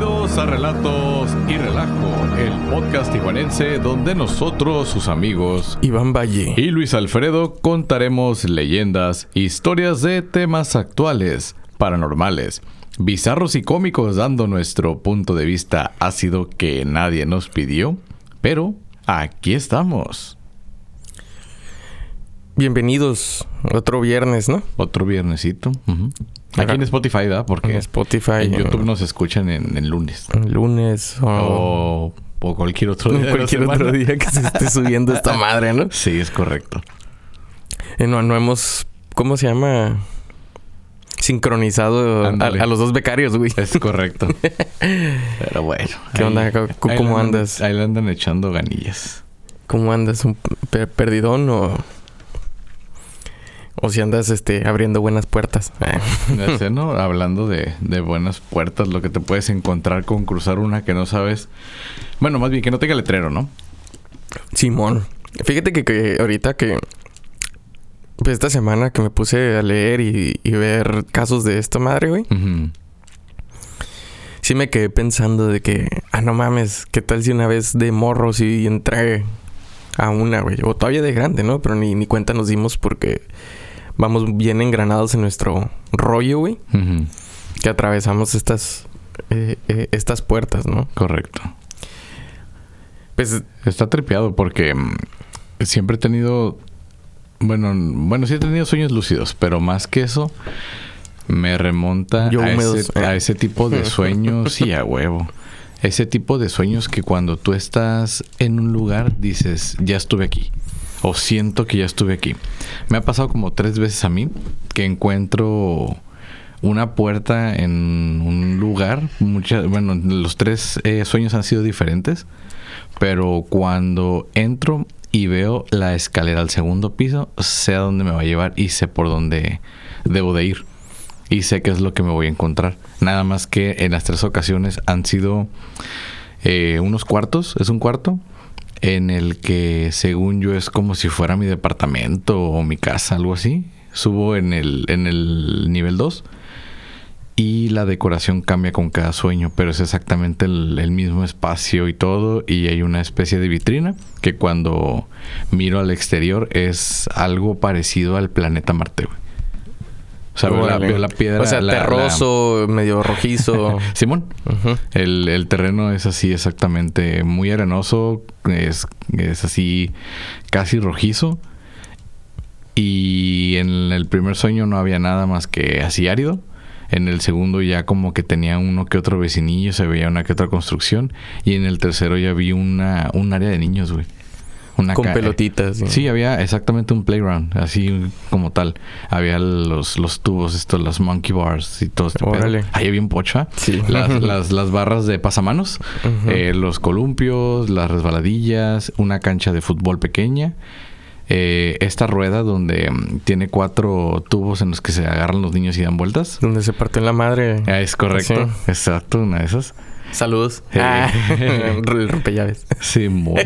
Bienvenidos a Relatos y Relajo, el podcast iguanense donde nosotros, sus amigos Iván Valle y Luis Alfredo contaremos leyendas, historias de temas actuales, paranormales, bizarros y cómicos dando nuestro punto de vista ácido que nadie nos pidió, pero aquí estamos. Bienvenidos otro viernes, ¿no? Otro viernesito. ujú. Aquí en Spotify, ¿verdad? Porque En Spotify. en YouTube nos escuchan en, en lunes. El lunes o, cualquier otro día. cualquier otro día que se esté subiendo esta madre, ¿no? Sí, es correcto. Eh, no, no hemos... ¿Cómo se llama? Sincronizado a, los dos becarios, güey. Es correcto. Pero bueno. ¿Qué onda? ¿Cómo- ahí andan- andas? Ahí le andan echando ganillas. ¿Cómo andas? ¿Un per- perdidón o...? O si andas este, abriendo buenas puertas. Ya sé, ¿no? Hablando de, de buenas puertas, lo que te puedes encontrar con cruzar una que no sabes. Bueno, más bien que no tenga letrero, ¿no? Simón. Fíjate que, que ahorita que... Pues esta semana que me puse a leer y, y ver casos de esta madre, güey. Ujú. Sí me quedé pensando de que... Ah, no mames. ¿Qué tal si una vez de morro sí entré a una, güey? O todavía de grande, ¿no? Pero ni, ni cuenta nos dimos porque... Vamos bien engranados en nuestro rollo, güey. Que atravesamos estas... eh, eh, estas puertas, ¿no? Correcto. Pues... Está tripeado porque mm, siempre he tenido. Bueno, bueno, sí he tenido sueños lúcidos, pero más que eso, me remonta Yo a, ese, a ese tipo de sueños y a huevo. Ese tipo de sueños que cuando tú estás en un lugar dices, ya estuve aquí. O siento que ya estuve aquí. Me ha pasado como tres veces a mí que encuentro una puerta en un lugar. Muchas, bueno, los tres eh, sueños han sido diferentes. Pero cuando entro y veo la escalera al segundo piso, sé a dónde me va a llevar y sé por dónde debo de ir. Y sé qué es lo que me voy a encontrar. Nada más que en las tres ocasiones han sido eh, unos cuartos, es un cuarto, en el que según yo es como si fuera mi departamento o mi casa, algo así. Subo en el, en el nivel 2 y la decoración cambia con cada sueño, pero es exactamente el, mismo espacio y todo. Y hay una especie de vitrina que cuando miro al exterior es algo parecido al planeta Marte. O sea, veo la, órale. veo la piedra. O sea, la- la- terroso, medio rojizo. Simón, el, el terreno es así exactamente, muy arenoso, es, es así casi rojizo. Y en el primer sueño no había nada más que así árido. En el segundo ya como que tenía uno que otro vecinillo, se veía una que otra construcción. Y en el tercero ya vi una, un área de niños, güey. Una Con pelotitas. Sí, había exactamente un playground, así como tal. Había los, los tubos, estos, los monkey bars y todo este pedo. Ahí había un pocha. Sí. Las, las, las barras de pasamanos, eh, los columpios, las resbaladillas, una cancha de fútbol pequeña. eh, esta rueda donde mm, tiene cuatro tubos en los que se agarran los niños y dan vueltas. Donde se partió en la madre. Ah, es correcto, Sí. exacto, una de esas. Saludos. Eh. Ah, el rompellaves. Sí, muy.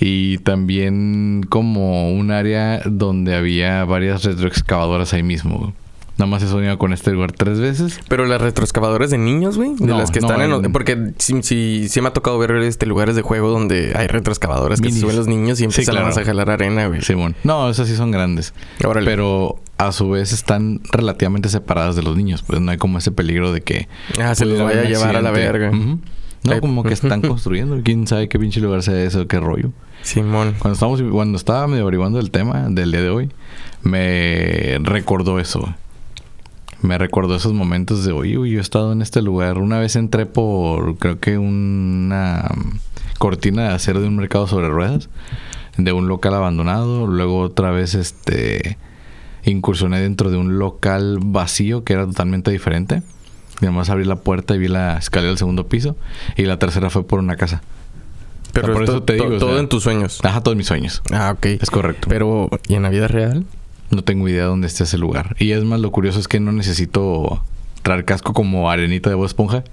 y también como un área donde había varias retroexcavadoras ahí mismo. Nada más he soñado con este lugar tres veces. Pero las retroexcavadoras de niños, güey. De No, las que no, están en... Porque sí, sí, sí me ha tocado ver este lugares de juego donde hay retroexcavadoras que se suben los niños y Sí, empiezan claro. a jalar arena, güey. Simón. No, esas sí son grandes. Órale. Pero a su vez están relativamente separadas de los niños. Pues no hay como ese peligro de que... Ah, se los vaya a llevar a la verga. No, Ay, como que están construyendo. ¿Quién sabe qué pinche lugar sea eso? ¿Qué rollo? Simón. Cuando estábamos, cuando estaba medio averiguando el tema del día de hoy, me recordó eso. Me recordó esos momentos de, oye, güey, yo he estado en este lugar. Una vez entré por, creo que una cortina de acero de un mercado sobre ruedas, de un local abandonado. Luego otra vez, este, incursioné dentro de un local vacío que era totalmente diferente. Y además abrí la puerta y vi la escalera del segundo piso. Y la tercera fue por una casa. Pero por eso te digo, o todo sea- en tus sueños. Ajá, todos mis sueños. Ah, ok. Es correcto. Pero, ¿y en la vida real? No tengo idea dónde esté ese lugar. Y es más, lo curioso es que no necesito traer casco como arenita de Bob Esponja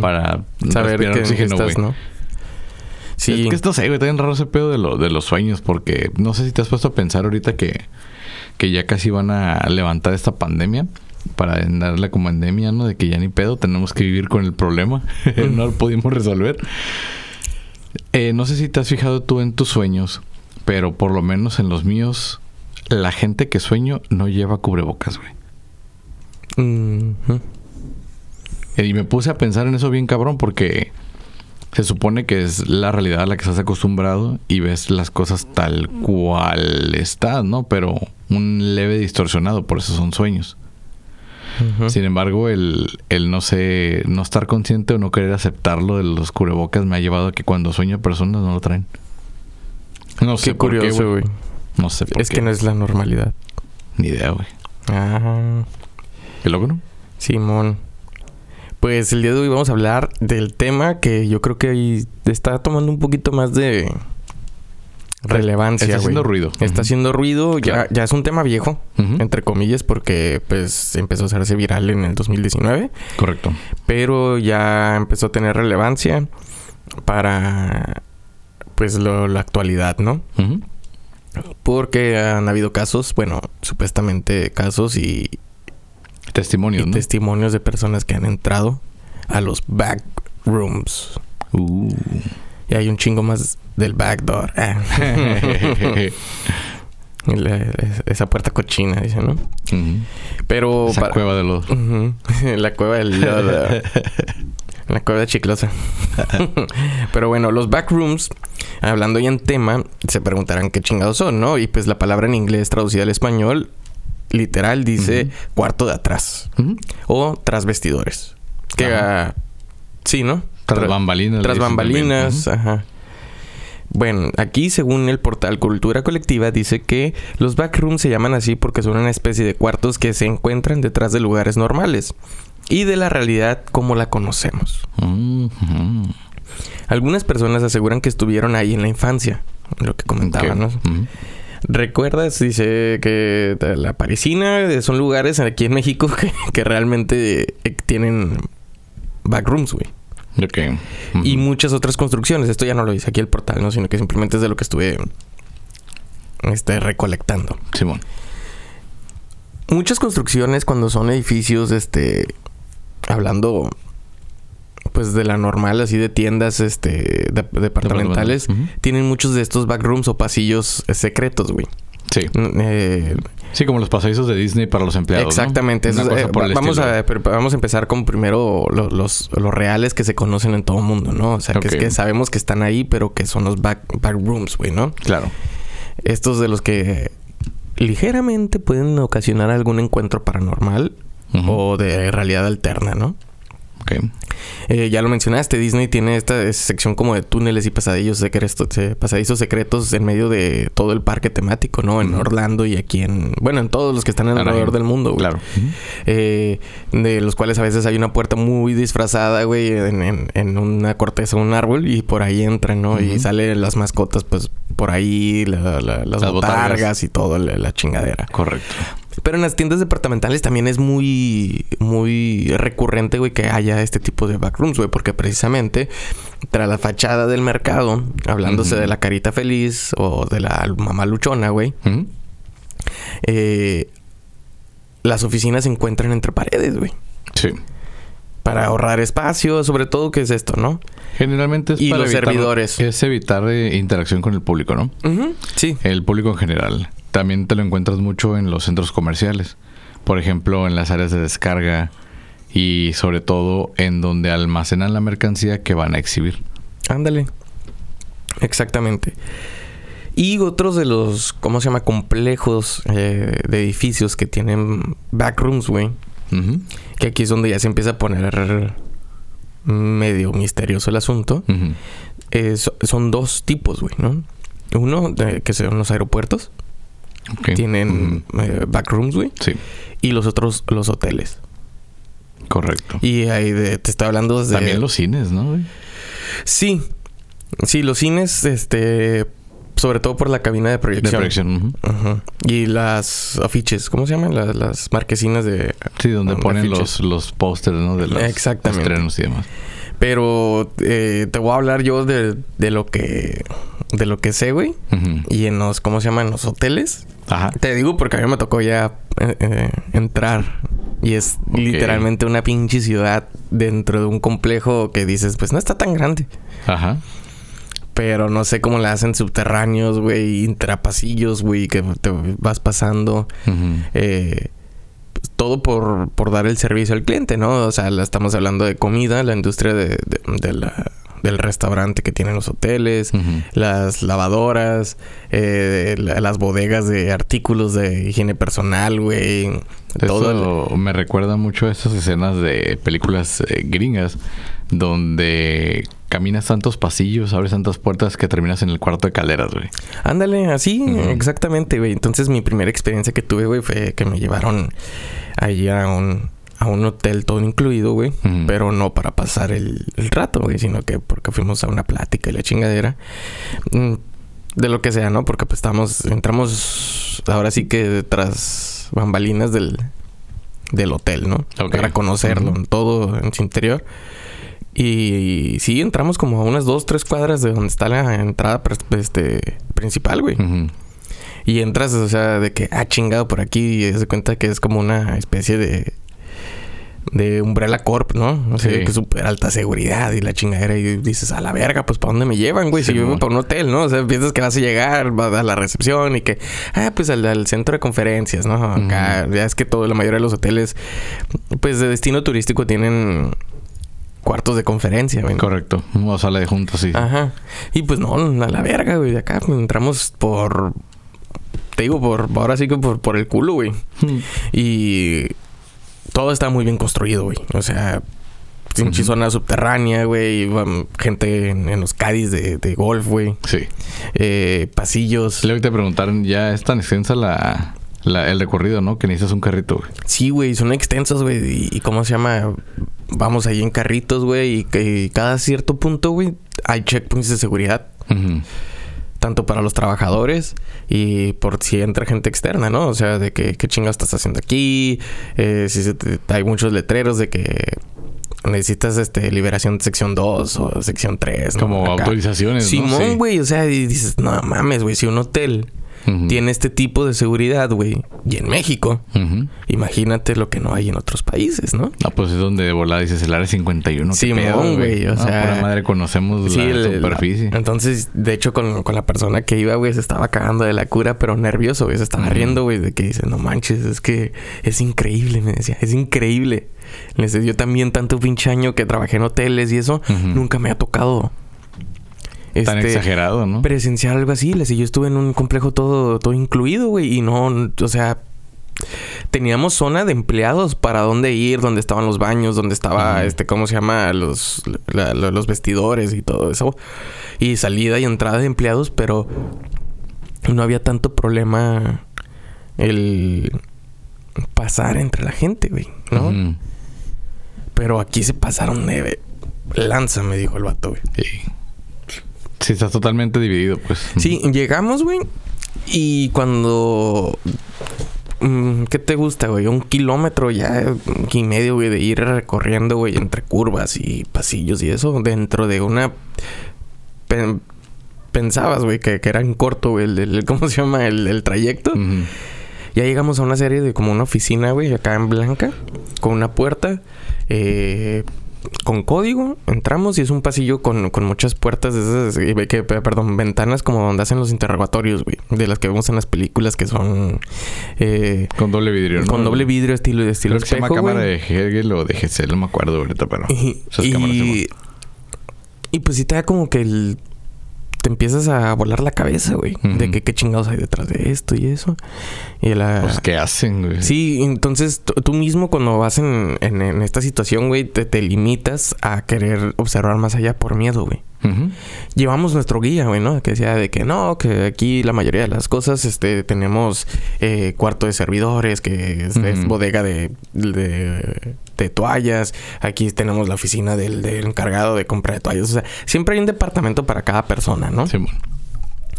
para Saber que oxígeno, estás. ¿no? Sí. Es que no sé, güey, está bien raro ese pedo de, lo, de los sueños porque no sé si te has puesto a pensar ahorita que, que ya casi van a levantar esta pandemia. para darle como endemia, ¿no? De que ya ni pedo, tenemos que vivir con el problema. no lo pudimos resolver. Eh, no sé si te has fijado tú en tus sueños, pero por lo menos en los míos, la gente que sueño no lleva cubrebocas, güey. Y me puse a pensar en eso bien cabrón porque se supone que es la realidad a la que estás acostumbrado y ves las cosas tal cual estás, ¿no? Pero un leve distorsionado, por eso son sueños. Sin embargo, el, el no sé, no estar consciente o no querer aceptarlo de los cubrebocas me ha llevado a que cuando sueño personas no lo traen. No sé Qué curioso, güey. güey. No sé por Es qué. que no es la normalidad. Ni idea, güey. Ah, ¿Qué loco, no? Simón. Pues el día de hoy vamos a hablar del tema que yo creo que ahí está tomando un poquito más de relevancia, Está haciendo ruido. Está haciendo ruido, ya, ya es un tema viejo, entre comillas, porque pues empezó a hacerse viral en el 2019, Correcto. pero ya empezó a tener relevancia para pues lo- la actualidad, ¿no? Porque han habido casos, bueno, supuestamente casos y, Testimonios, y ¿no? testimonios de personas que han entrado a los back rooms. Uh. Y hay un chingo más del backdoor. Ah. La- esa puerta cochina, dice, ¿no? Ujú. Pero... Esa para- cueva de los... Ujú. La cueva del lodo. La cueva de chiclosa. Pero bueno, los backrooms, hablando ya en tema, se preguntarán qué chingados son, ¿no? Y pues la palabra en inglés traducida al español, literal, dice cuarto de atrás. O tras vestidores. Que... Ah, sí, ¿no? Tras Tra- bambalinas. Tras bambalinas, ajá. Bueno, aquí según el portal Cultura Colectiva dice que los backrooms se llaman así porque son una especie de cuartos que se encuentran detrás de lugares normales y de la realidad como la conocemos. Algunas personas aseguran que estuvieron ahí en la infancia, lo que comentaba, Ok. ¿no? ¿Recuerdas? Dice que la Parisina eh, son lugares aquí en México que, que realmente eh, tienen backrooms, güey. Ok. Ujú. Y muchas otras construcciones. Esto ya no lo dice aquí el portal, ¿no? Sino que simplemente es de lo que estuve este, recolectando. Simón. Muchas construcciones cuando son edificios, este... Hablando... Pues de la normal, así de tiendas, este... de- departamentales. Tienen muchos de estos backrooms o pasillos eh, secretos, güey. Sí. Eh, Sí, como los pasadizos de Disney para los empleados. Exactamente. Eso eh, vamos, a, vamos a empezar con primero lo- los, los reales que se conocen en todo el mundo, ¿no? O sea, que es que sabemos que están ahí, pero que son los back, back rooms, güey, ¿no? Claro. Estos de los que ligeramente pueden ocasionar algún encuentro paranormal o de realidad alterna, ¿no? Ok. Eh, ya lo mencionaste, Disney tiene esta sección como de túneles y pasadillos secretos, pasadizos secretos en medio de todo el parque temático, ¿no? En. Orlando y aquí en... Bueno, en todos los que están alrededor del mundo, güey. Claro. Eh, de los cuales a veces hay una puerta muy disfrazada, güey, en, en- en una corteza de un árbol y por ahí entran, ¿no? Y salen las mascotas, pues por ahí, la- la- las, Las botargas, botargas. y todo, la, la chingadera. Correcto. Pero en las tiendas departamentales también es muy, muy recurrente, güey, que haya este tipo de backrooms, güey, porque precisamente tras la fachada del mercado, hablándose de la carita feliz o de la mamá luchona, güey, eh, las oficinas se encuentran entre paredes, güey. Sí. Para ahorrar espacio, sobre todo, ¿qué es esto, no? Generalmente es Y para los evitar- servidores. Es evitar eh, interacción con el público, ¿no? Sí. El público en general. También te lo encuentras mucho en los centros comerciales. Por ejemplo, en las áreas de descarga y sobre todo en donde almacenan la mercancía que van a exhibir. Ándale. Exactamente. Y otros de los, ¿cómo se llama? Complejos eh, de edificios que tienen backrooms, güey. Que aquí es donde ya se empieza a poner medio misterioso el asunto. Eh, so- son dos tipos, güey, ¿no? Uno, de- que son los aeropuertos. Tienen eh, backrooms, güey. Sí, Y los otros, los hoteles. correcto. Y ahí de, te estoy hablando de... También los cines, ¿no? güey? Sí. Sí, los cines, este... Sobre todo por la cabina de De proyección. Y las afiches, ¿cómo se llaman? Las, las marquesinas de... Sí, donde ponen afiches. los, los pósters, ¿no? De los Exactamente. estrenos y demás. Pero eh, te voy a hablar yo de, de lo que... De lo que sé, güey. Y en los... ¿Cómo se llaman? Los hoteles. Ajá. Te digo porque a mí me tocó ya... eh, eh, entrar Y es literalmente una pinche ciudad dentro de un complejo que dices, pues no está tan grande. Ajá. Pero no sé cómo le hacen subterráneos, güey, intrapasillos, güey, que te vas pasando. eh, todo por, por dar el servicio al cliente, ¿no? O sea, estamos hablando de comida, la industria de, del restaurante que tienen los hoteles, las lavadoras, eh, las bodegas de artículos de higiene personal, güey. Todo me recuerda mucho a esas escenas de películas eh, gringas donde caminas tantos pasillos, abres tantas puertas que terminas en el cuarto de calderas, güey. Ándale, así, exactamente, güey. Entonces mi primera experiencia que tuve, güey, fue que me llevaron allí a un, a un hotel todo incluido, güey. Pero no para pasar el, rato, güey, sino que porque fuimos a una plática y la chingadera. Mm, de lo que sea, ¿no? Porque pues estamos, entramos ahora sí que detrás bambalinas del, del hotel, ¿no? Para conocerlo, todo en su interior. Y, sí, entramos como a unas dos, tres cuadras de donde está la entrada este, principal, güey. Y entras, o sea, de que, ah, chingado por aquí. Y se cuenta que es como una especie de. De Umbrella Corp, ¿no? O sea, que es súper alta seguridad y la chingadera. Y dices, a la verga, pues ¿para dónde me llevan, güey? si yo vivo para un hotel, ¿no? O sea, piensas que vas a llegar a la recepción y que, ah, pues al, centro de conferencias, ¿no? Acá, ya es que todo, la mayoría de los hoteles, pues de destino turístico tienen cuartos de conferencia, güey. Correcto. O sala de juntas, sí. Ajá. Y pues no, a la verga, güey. Acá entramos por. Te digo, por. Ahora sí que por, por el culo, güey. Y. Todo está muy bien construido, güey. O sea. Pinche zona subterránea, güey. Gente en, los Cádiz de, de golf, güey. Sí. Eh, pasillos. Luego te preguntaron, ¿ya es tan extensa la, el recorrido, ¿no? Que necesitas un carrito, güey. Sí, güey, son extensos, güey. Y, cómo se llama? Vamos ahí en carritos, güey. Y, que cada cierto punto, güey, hay checkpoints de seguridad. Tanto para los trabajadores y por si entra gente externa, ¿no? O sea, de que qué chingas estás haciendo aquí. Eh, si hay muchos letreros de que necesitas este liberación de sección 2 o sección 3. Como autorizaciones. Simón, güey. O sea, y dices, no mames, güey, si un hotel tiene este tipo de seguridad, güey. Y en México, imagínate lo que no hay en otros países, ¿no? No, pues es donde de volada dices el área 51. Sí, güey. O sea, por la madre conocemos la superficie. entonces, de hecho, con, la persona que iba, güey, se estaba cagando de la cura, pero nervioso, güey. Se estaba riendo, güey, de que dice, no manches, es que es increíble, me decía, es increíble. Les dio también tanto pinche año que trabajé en hoteles y eso, nunca me ha tocado Tan este, exagerado, ¿no? Presenciar algo así. Les yo estuve en un complejo todo, todo incluido, güey. Y no, o sea, teníamos zona de empleados para dónde ir, dónde estaban los baños, dónde estaba, este, ¿cómo se llama? Los, los vestidores y todo eso. Y salida y entrada de empleados, pero no había tanto problema el pasar entre la gente, güey, ¿no? Pero aquí se pasaron de lanza, me dijo el vato, güey. Sí. Sí, estás totalmente dividido, pues. Sí, llegamos, güey. Y cuando. Mm, ¿Qué te gusta, güey? Un kilómetro ya y medio, güey, de ir recorriendo, güey, entre curvas y pasillos y eso, dentro de una. Pensabas, güey, que, que, era en corto, güey, el, ¿cómo se llama? El, trayecto. Ya llegamos a una serie de como una oficina, güey, acá en Blanca, con una puerta. Eh, con código, entramos y es un pasillo con, muchas puertas de esas, que, perdón, ventanas como donde hacen los interrogatorios, güey, de las que vemos en las películas que son eh, con doble vidrio, ¿no? Con doble vidrio estilo estilo espejo, se llama cámara de Hegel o de Gesell, no me acuerdo ahorita, pero y, y, y pues sí te da como que el te empiezas a volar la cabeza, güey. De que qué chingados hay detrás de esto y eso. Y la... Pues, ¿qué hacen, güey? Sí, entonces tú mismo cuando vas en, en, esta situación, güey, te, te, limitas a querer observar más allá por miedo, güey. Llevamos nuestro guía, güey, ¿no? Que decía de que no, que aquí la mayoría de las cosas, este, tenemos eh, cuarto de servidores, que es, bodega de, de, toallas. Aquí tenemos la oficina del, encargado de compra de toallas. O sea, siempre hay un departamento para cada persona, ¿no? Sí, bueno.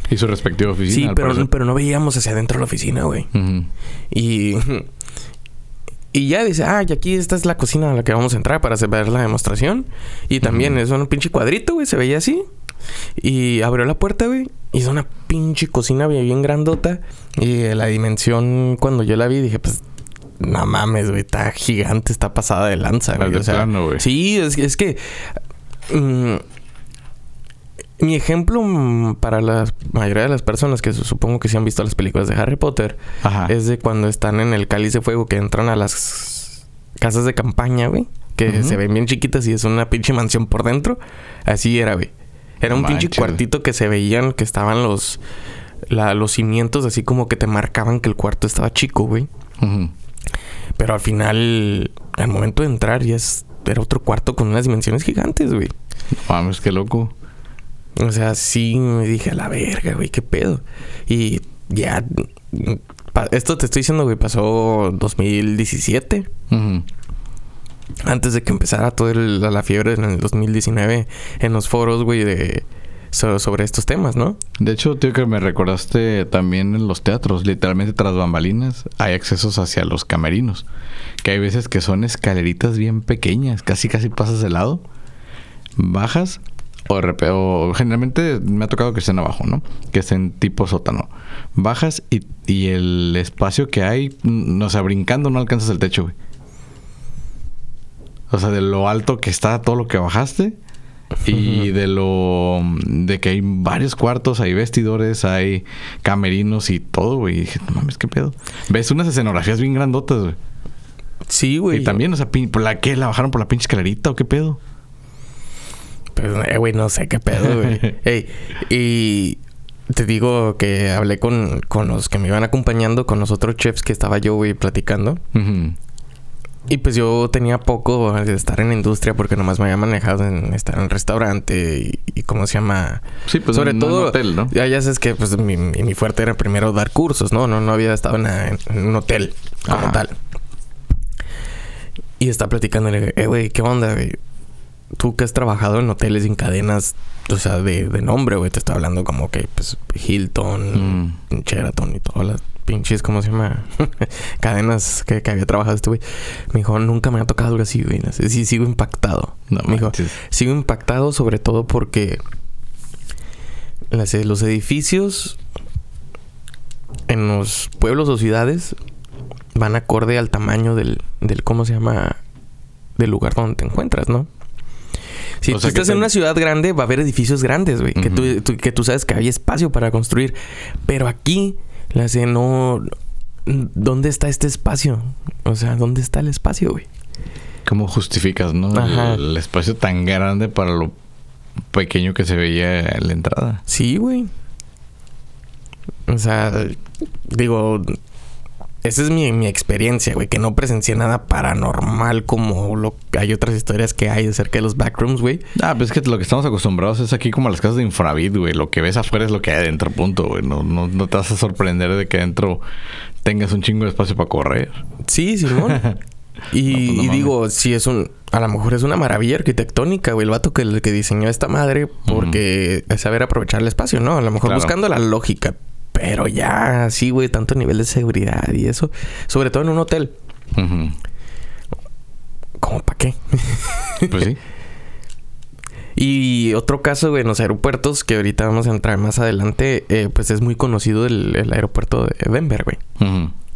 Y su respectiva oficina. Sí, pero, pero no veíamos hacia adentro de la oficina, güey. Y y ya dice, ah, y aquí esta es la cocina a la que vamos a entrar para ver la demostración. Y también es un pinche cuadrito, güey, se veía así. Y abrió la puerta, güey. Y es una pinche cocina bien, bien grandota. Y la dimensión, cuando yo la vi, dije, pues no mames, güey, está gigante, está pasada de lanza, güey. O sea, sí, es, es que. Mm, mi ejemplo mm, para la mayoría de las personas que supongo que sí han visto las películas de Harry Potter es de cuando están en el cáliz de fuego que entran a las casas de campaña, güey. Que se ven bien chiquitas y es una pinche mansión por dentro. Así era, güey. Era un pinche cuartito que se veían que estaban los, los cimientos así como que te marcaban que el cuarto estaba chico, güey. Pero al final, al momento de entrar, ya es, era otro cuarto con unas dimensiones gigantes, güey. Mames, qué loco. O sea, sí me dije, a la verga, güey, qué pedo. Y ya. Esto te estoy diciendo, güey, pasó 2017. Antes de que empezara toda la fiebre en el 2019 en los foros, güey, de sobre estos temas, ¿no? De hecho, tío, que me recordaste también en los teatros, literalmente tras bambalinas, hay accesos hacia los camerinos. Que hay veces que son escaleritas bien pequeñas, casi casi pasas de lado, bajas o, o, generalmente me ha tocado que estén abajo, ¿no? Que estén tipo sótano. Bajas y, y el espacio que hay, no sé, brincando no alcanzas el techo, güey. O sea, de lo alto que está todo lo que bajaste. Y de lo... De que hay varios cuartos, hay vestidores, hay camerinos y todo, güey. Y dije, no mames, qué pedo. Ves unas escenografías bien grandotas, güey. Sí, güey. Y también, o sea, ¿por la qué? ¿La bajaron por la pinche escalerita o qué pedo? Pues, eh, güey, no sé qué pedo, güey. Ey, y te digo que hablé con, con, los que me iban acompañando, con los otros chefs que estaba yo, güey, platicando. Y pues yo tenía poco de estar en la industria porque nomás me había manejado en estar en restaurante y, cómo se llama. Sí, pues sobre todo. hotel, ¿no? Ya, ya sabes que pues mi, mi, fuerte era primero dar cursos, ¿no? No, no había estado en, un hotel como tal. Y está platicando, eh, güey, ¿qué onda, güey? Tú que has trabajado en hoteles en cadenas, o sea, de, de nombre, güey, te estoy hablando como que, pues, Hilton, mm. Sheraton y todas las pinches, ¿cómo se llama? cadenas que, había trabajado este güey. Me dijo, nunca me ha tocado algo así, güey. Sí, sigo impactado. No, me dijo, sigo impactado sobre todo porque los edificios en los pueblos o ciudades van acorde al tamaño del, del ¿cómo se llama? Del lugar donde te encuentras, ¿no? Si tú estás en una ciudad grande, va a haber edificios grandes, güey. que, tú, que tú sabes que hay espacio para construir. Pero aquí, la sé, no. ¿Dónde está este espacio? O sea, ¿dónde está el espacio, güey? ¿Cómo justificas, no? El, espacio tan grande para lo pequeño que se veía en la entrada. Sí, güey. O sea, digo, esa es mi, mi experiencia, güey, que no presencié nada paranormal como lo hay otras historias que hay acerca de los backrooms, güey. Ah, pues es que lo que estamos acostumbrados es aquí como las casas de infravid, güey. Lo que ves afuera es lo que hay adentro, punto, güey. No, no, no te vas a sorprender de que adentro tengas un chingo de espacio para correr. Sí, Simón. y, pues digo, sí es un... A lo mejor es una maravilla arquitectónica, güey. El vato que, que diseñó esta madre porque es saber aprovechar el espacio, ¿no? A lo mejor buscando la lógica. Pero ya, sí, güey, tanto nivel de seguridad y eso. Sobre todo en un hotel. ¿Cómo para qué? pues sí. Y otro caso, güey, en los aeropuertos, que ahorita vamos a entrar más adelante, eh, pues es muy conocido el, aeropuerto de Denver, güey.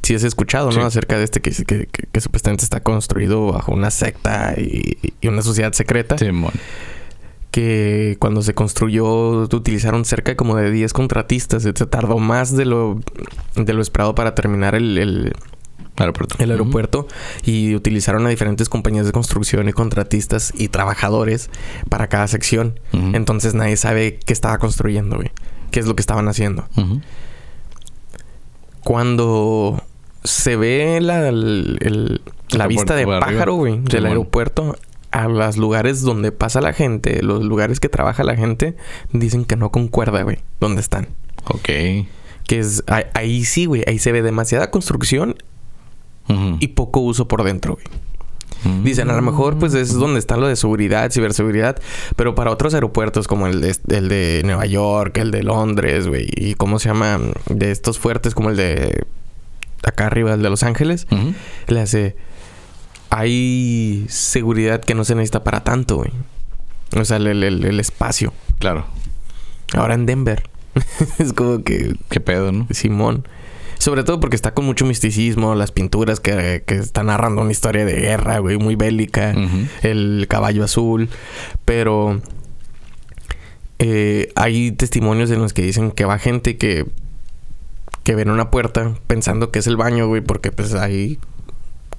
Sí has escuchado, ¿no? Acerca de este que, que, supuestamente está construido bajo una secta y, y una sociedad secreta. Sí, que cuando se construyó utilizaron cerca como de 10 contratistas. Se tardó más de lo, de lo esperado para terminar el, aeropuerto. El aeropuerto. Y utilizaron a diferentes compañías de construcción y contratistas y trabajadores para cada sección. Entonces nadie sabe qué estaba construyendo, güey. Qué es lo que estaban haciendo. Cuando se ve la, la vista de pájaro, güey, del aeropuerto, a los lugares donde pasa la gente, los lugares que trabaja la gente, dicen que no concuerda, güey, dónde están. Ok. Que es ahí, sí, güey, ahí se ve demasiada construcción y poco uso por dentro, güey. Mm. Dicen, a lo mejor pues es donde está lo de seguridad, ciberseguridad, pero para otros aeropuertos como el de, el de Nueva York, el de Londres, güey, y cómo se llama, de estos fuertes como el de acá arriba, el de Los Ángeles, le hace hay seguridad que no se necesita para tanto, güey. O sea, el, espacio. Claro. Ahora en Denver. es como que... ¿Qué pedo, no? Simón. Sobre todo porque está con mucho misticismo, las pinturas que, que están narrando una historia de guerra, güey, muy bélica, el caballo azul, pero eh, hay testimonios en los que dicen que va gente que que ven una puerta pensando que es el baño, güey, porque pues hay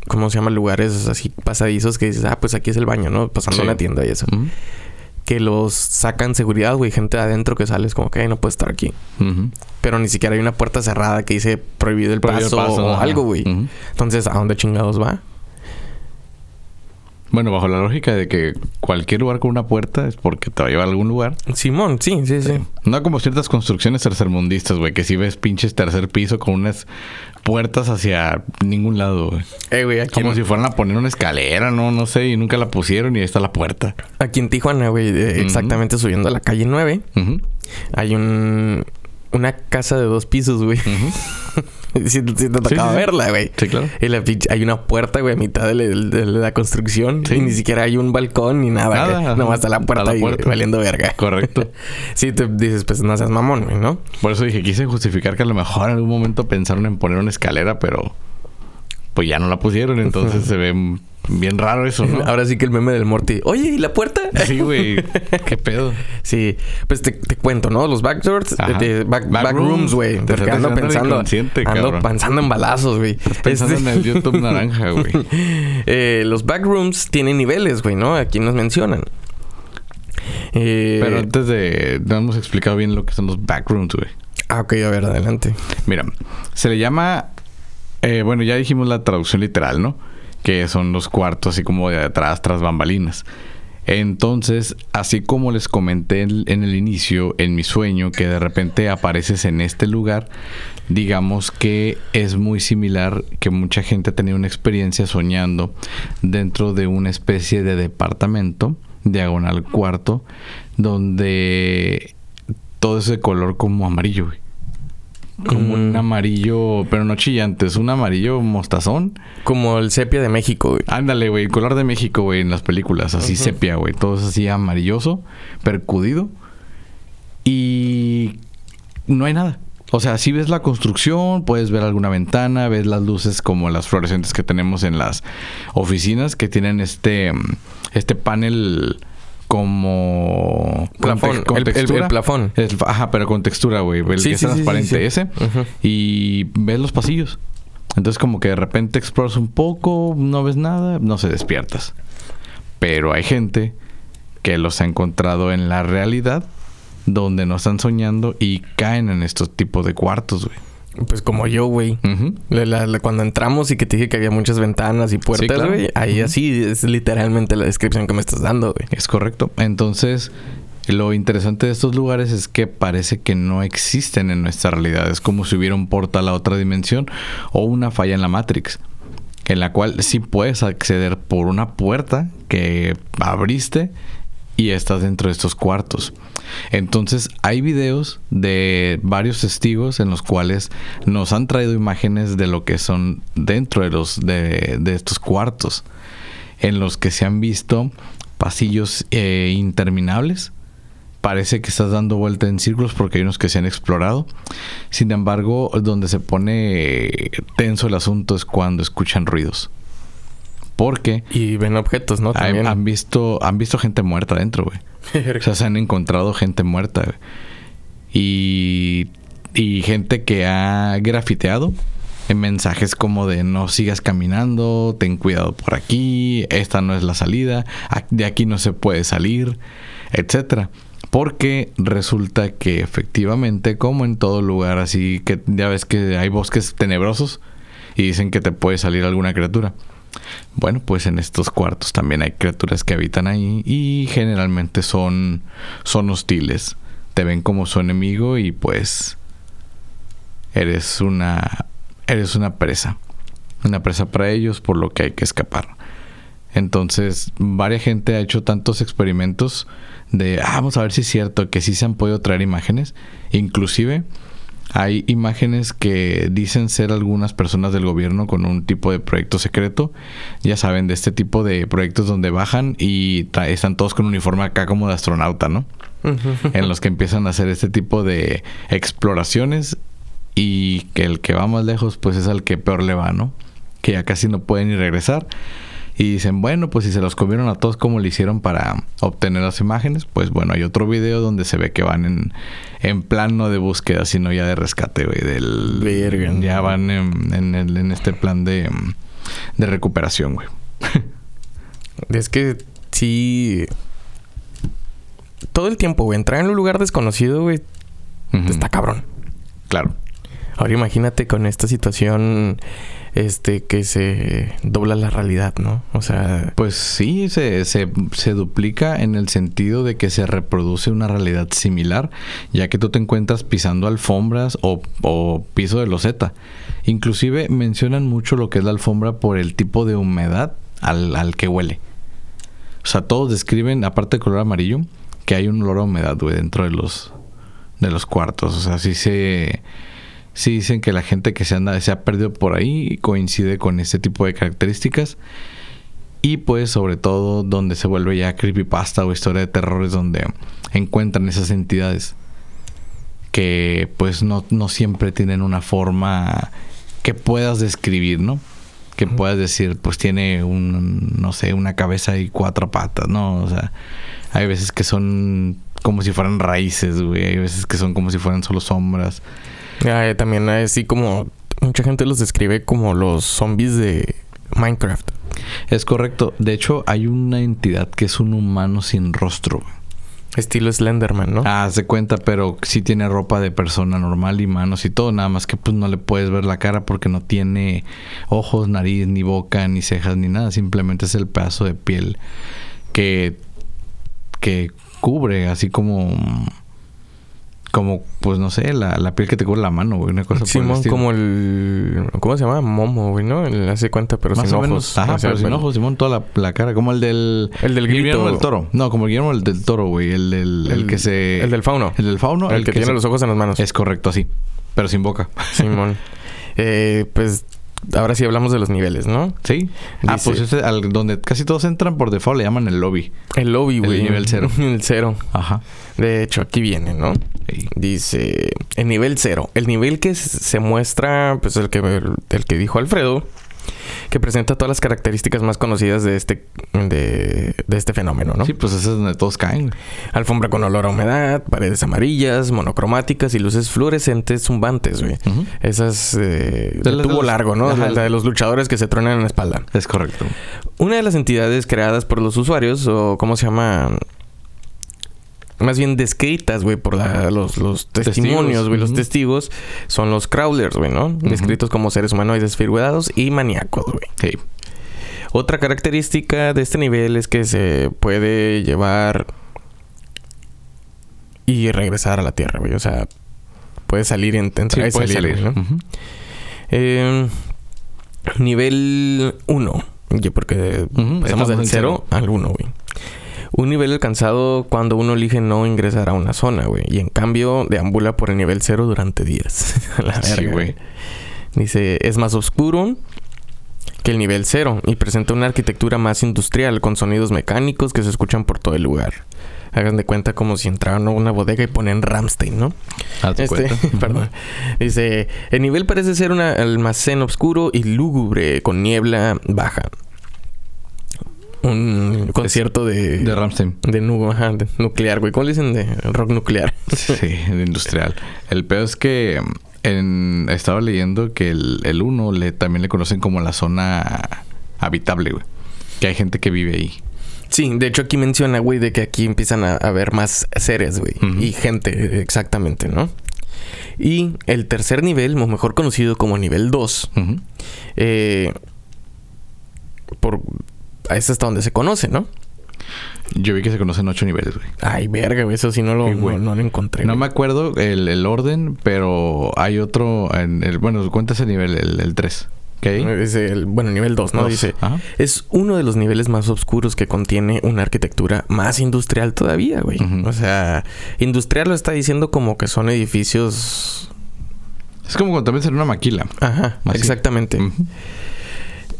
¿cómo se llama? lugares así pasadizos que dices, ah, pues aquí es el baño, ¿no? Pasando Sí. una tienda y eso. Ujú. Que los sacan seguridad, güey, gente de adentro que sales como que "Ay, no puede estar aquí. Ujú. Pero ni siquiera hay una puerta cerrada que dice prohibido el Prohibido el paso, paso, o ajá. algo, güey. Entonces, ¿a dónde chingados va? Bueno, bajo la lógica de que cualquier lugar con una puerta es porque te va a llevar a algún lugar. Simón, sí, sí, sí. No como ciertas construcciones tercermundistas, güey, que si ves pinches tercer piso con unas puertas hacia ningún lado, güey. Eh, güey, aquí, Como en, si fueran a poner una escalera, no, no sé, y nunca la pusieron y ahí está la puerta. aquí en Tijuana, güey, eh, exactamente subiendo a la calle 9, Ujú, hay un una casa de dos pisos, güey. sí, sí te tocaba sí. verla, güey. Sí, claro. Y la pinche- hay una puerta, güey, a mitad de la, de la construcción. Y ni siquiera hay un balcón ni nada. Nada, ajá. Nomás está la puerta ahí valiendo verga. Correcto. sí, te dices, pues no seas mamón, güey, ¿no? Por eso dije, quise justificar que a lo mejor en algún momento pensaron en poner una escalera, pero pues ya no la pusieron, entonces se ve bien raro eso, ¿no? Ahora sí que el meme del Morty. Oye, ¿y la puerta? Sí, güey. ¿Qué pedo? Sí, pues te, te cuento, ¿no? Los backdoors, back, Backrooms. güey. Porque ando pensando, ando cabrón. pensando en balazos, güey. Pensando Este- en el YouTube naranja, güey. Eh, los backrooms tienen niveles, güey, ¿no? Aquí nos mencionan. Eh, Pero antes de... No hemos explicado bien lo que son los backrooms, güey. Ah, ok, a ver, adelante. Mira, se le llama... eh, bueno, ya dijimos la traducción literal, ¿no? Que son los cuartos así como de atrás, tras bambalinas. Entonces, así como les comenté en, el inicio, en mi sueño, que de repente apareces en este lugar, digamos que es muy similar que mucha gente ha tenido una experiencia soñando dentro de una especie de departamento, diagonal cuarto, donde todo ese color como amarillo. Como Mm. un amarillo, pero no chillante, es un amarillo mostazón. Como el sepia de México, güey. Ándale, güey, el color de México, güey, en las películas, así sepia, güey, todo es así amarilloso, percudido. Y no hay nada. O sea, si ves la construcción, puedes ver alguna ventana, ves las luces como las fluorescentes que tenemos en las oficinas que tienen este mm, este panel como con con el- el- el plafón. Es- ajá, pero con textura, güey, el Sí, que sí, es sí, transparente ese y ves los pasillos. Entonces como que de repente exploras un poco, no ves nada, no se despiertas. Pero hay gente que los ha encontrado en la realidad donde no están soñando y caen en estos tipos de cuartos, güey. Pues como yo, güey. Cuando entramos y que te dije que había muchas ventanas y puertas, claro. güey. Ahí así es literalmente la descripción que me estás dando, güey. Es correcto. Entonces, lo interesante de estos lugares es que parece que no existen en nuestra realidad. Es como si hubiera un portal a otra dimensión o una falla en la Matrix, en la cual sí puedes acceder por una puerta que abriste y estás dentro de estos cuartos. Entonces, hay videos de varios testigos en los cuales nos han traído imágenes de lo que son dentro de los de, estos cuartos en los que se han visto pasillos eh, interminables. Parece que estás dando vuelta en círculos porque hay unos que se han explorado. Sin embargo, donde se pone tenso el asunto es cuando escuchan ruidos. Porque Y ven objetos, ¿no? hay- También. han visto han visto gente muerta dentro, güey. O sea, se han encontrado gente muerta. güey. Y, y gente que ha grafiteado en mensajes como de no sigas caminando, ten cuidado por aquí, esta no es la salida, de aquí no se puede salir, etcétera. Porque resulta que efectivamente, como en todo lugar, así que ya ves que hay bosques tenebrosos y dicen que te puede salir alguna criatura. Bueno, pues en estos cuartos también hay criaturas que habitan ahí y generalmente son, son hostiles. Te ven como su enemigo y pues eres una eres una presa. Una presa para ellos por lo que hay que escapar. Entonces, varias gente ha hecho tantos experimentos de, ah, vamos a ver si es cierto que sí se han podido traer imágenes. Inclusive, hay imágenes que dicen ser algunas personas del gobierno con un tipo de proyecto secreto. Ya saben, de este tipo de proyectos donde bajan y están todos con uniforme acá como de astronauta, ¿no? en los que empiezan a hacer este tipo de exploraciones y que el que va más lejos pues es al que peor le va, ¿no? Que ya casi no pueden ni regresar. Y dicen, bueno, pues si se los comieron a todos como le hicieron para obtener las imágenes, pues bueno, hay otro video donde se ve que van en, en plano de búsqueda, sino ya de rescate, güey, del... Verga. Ya van en, en, el- en este plan de, de recuperación, güey. Es que sí. Todo el tiempo, güey. Entrar en un lugar desconocido, güey, está cabrón. Claro. Ahora imagínate con esta situación, este, que se dobla la realidad, ¿no? O sea, Pues sí, se, se, duplica en el sentido de que se reproduce una realidad similar, ya que tú te encuentras pisando alfombras o, o piso de loseta. Inclusive mencionan mucho lo que es la alfombra por el tipo de humedad al, al que huele. O sea, todos describen, aparte del color amarillo, que hay un olor a humedad, dentro de los, de los cuartos. O sea, sí se... Sí dicen que la gente que se anda, se ha perdido por ahí coincide con este tipo de características. Y pues sobre todo donde se vuelve ya creepypasta o historia de terror es donde encuentran esas entidades que pues no, no siempre tienen una forma que puedas describir, ¿no? Que puedas decir, pues tiene un, no sé, una cabeza y cuatro patas, ¿no? O sea, hay veces que son como si fueran raíces, güey. Hay veces que son como si fueran solo sombras. Ah, también así como mucha gente los describe como los zombies de Minecraft. Es correcto. De hecho, hay una entidad que es un humano sin rostro. Estilo Slenderman, ¿no? Ah, se cuenta, pero sí tiene ropa de persona normal y manos y todo, nada más que pues no le puedes ver la cara porque no tiene ojos, nariz, ni boca, ni cejas, ni nada, simplemente es el pedazo de piel que que cubre, así como como pues no sé, la, la piel que te cubre la mano, güey, una cosa el Simón, como el... ¿Cómo se llama? Momo, güey, ¿no? El hace cuenta, pero Más sin o ojos. menos, ajá, pero sin ojos, Simón, toda la, la cara, como el del El del grito. Guillermo del Toro. No, como el Guillermo del, del Toro, güey, el, del el El- que se El del fauno. el del fauno, el, que, tiene se- los ojos en las manos. Es correcto, así. Pero sin boca. Simón. Eh, pues ahora sí hablamos de los niveles, ¿no? ¿Sí? Ah, Dice- pues ese al, donde casi todos entran por default le llaman el lobby. El lobby, El güey. nivel cero. el cero. Ajá. De hecho, aquí viene, ¿no? Sí. Dice, el nivel cero. El nivel que se muestra, pues el que, el que dijo Alfredo, que presenta todas las características más conocidas de este, de, de este fenómeno, ¿no? Sí, pues ese es donde todos caen. Alfombra con olor a humedad, paredes amarillas, monocromáticas y luces fluorescentes zumbantes, güey. Ujú. Esas eh, De tubo los- largo, ¿no? Ajá. La de los luchadores que se truenan en la espalda. Es correcto. Una de las entidades creadas por los usuarios, o ¿cómo se llama? Más bien descritas, güey, por la- los, los testimonios, güey. Los testigos son los crawlers, güey, ¿no? Descritos como seres humanoides figurados y maníacos, güey. Otra característica de este nivel es que se puede llevar y regresar a la Tierra, güey. O sea, puede salir, en, entrar Sí, y puede salir, ¿no? Eh, nivel 1. Porque pasamos estamos del en 0 al 1, güey. Un nivel alcanzado cuando uno elige no ingresar a una zona, güey. Y en cambio deambula por el nivel 0 durante días. La Sí, verga, güey. Dice, es más oscuro que el nivel 0 y presenta una arquitectura más industrial con sonidos mecánicos que se escuchan por todo el lugar. Hagan de cuenta como si entraran a una bodega y ponen Ramstein, ¿no? Hazte Este, cuenta. perdón. Dice, el nivel parece ser un almacén oscuro y lúgubre con niebla baja. Un concierto de... De Ramstein. de nu- ajá, de nuclear, güey. ¿Cómo le dicen de rock nuclear? Sí, de industrial. El peor es que en, estaba leyendo que el, el 1 le, también le conocen como la zona habitable, güey. Que hay gente que vive ahí. Sí, de hecho aquí menciona, güey, de que aquí empiezan a haber más seres, güey. Y gente, exactamente, ¿no? Y el tercer nivel, mejor conocido como nivel 2, Ujú. eh, por... Es hasta donde se conoce, ¿no? Yo vi que se conocen ocho niveles, güey. Ay, verga, güey. Eso sí no lo, Sí, no, no lo encontré. No güey. me acuerdo el, el orden, pero hay otro... En el, bueno, cuenta ese nivel, el, el 3. ¿Qué hay? Es el, bueno, nivel 2, ¿no? Dos. Dice... Ajá. Es uno de los niveles más oscuros que contiene una arquitectura más industrial todavía, güey. O sea, industrial lo está diciendo como que son edificios... Es como cuando también sale una maquila. Ajá, Así. exactamente.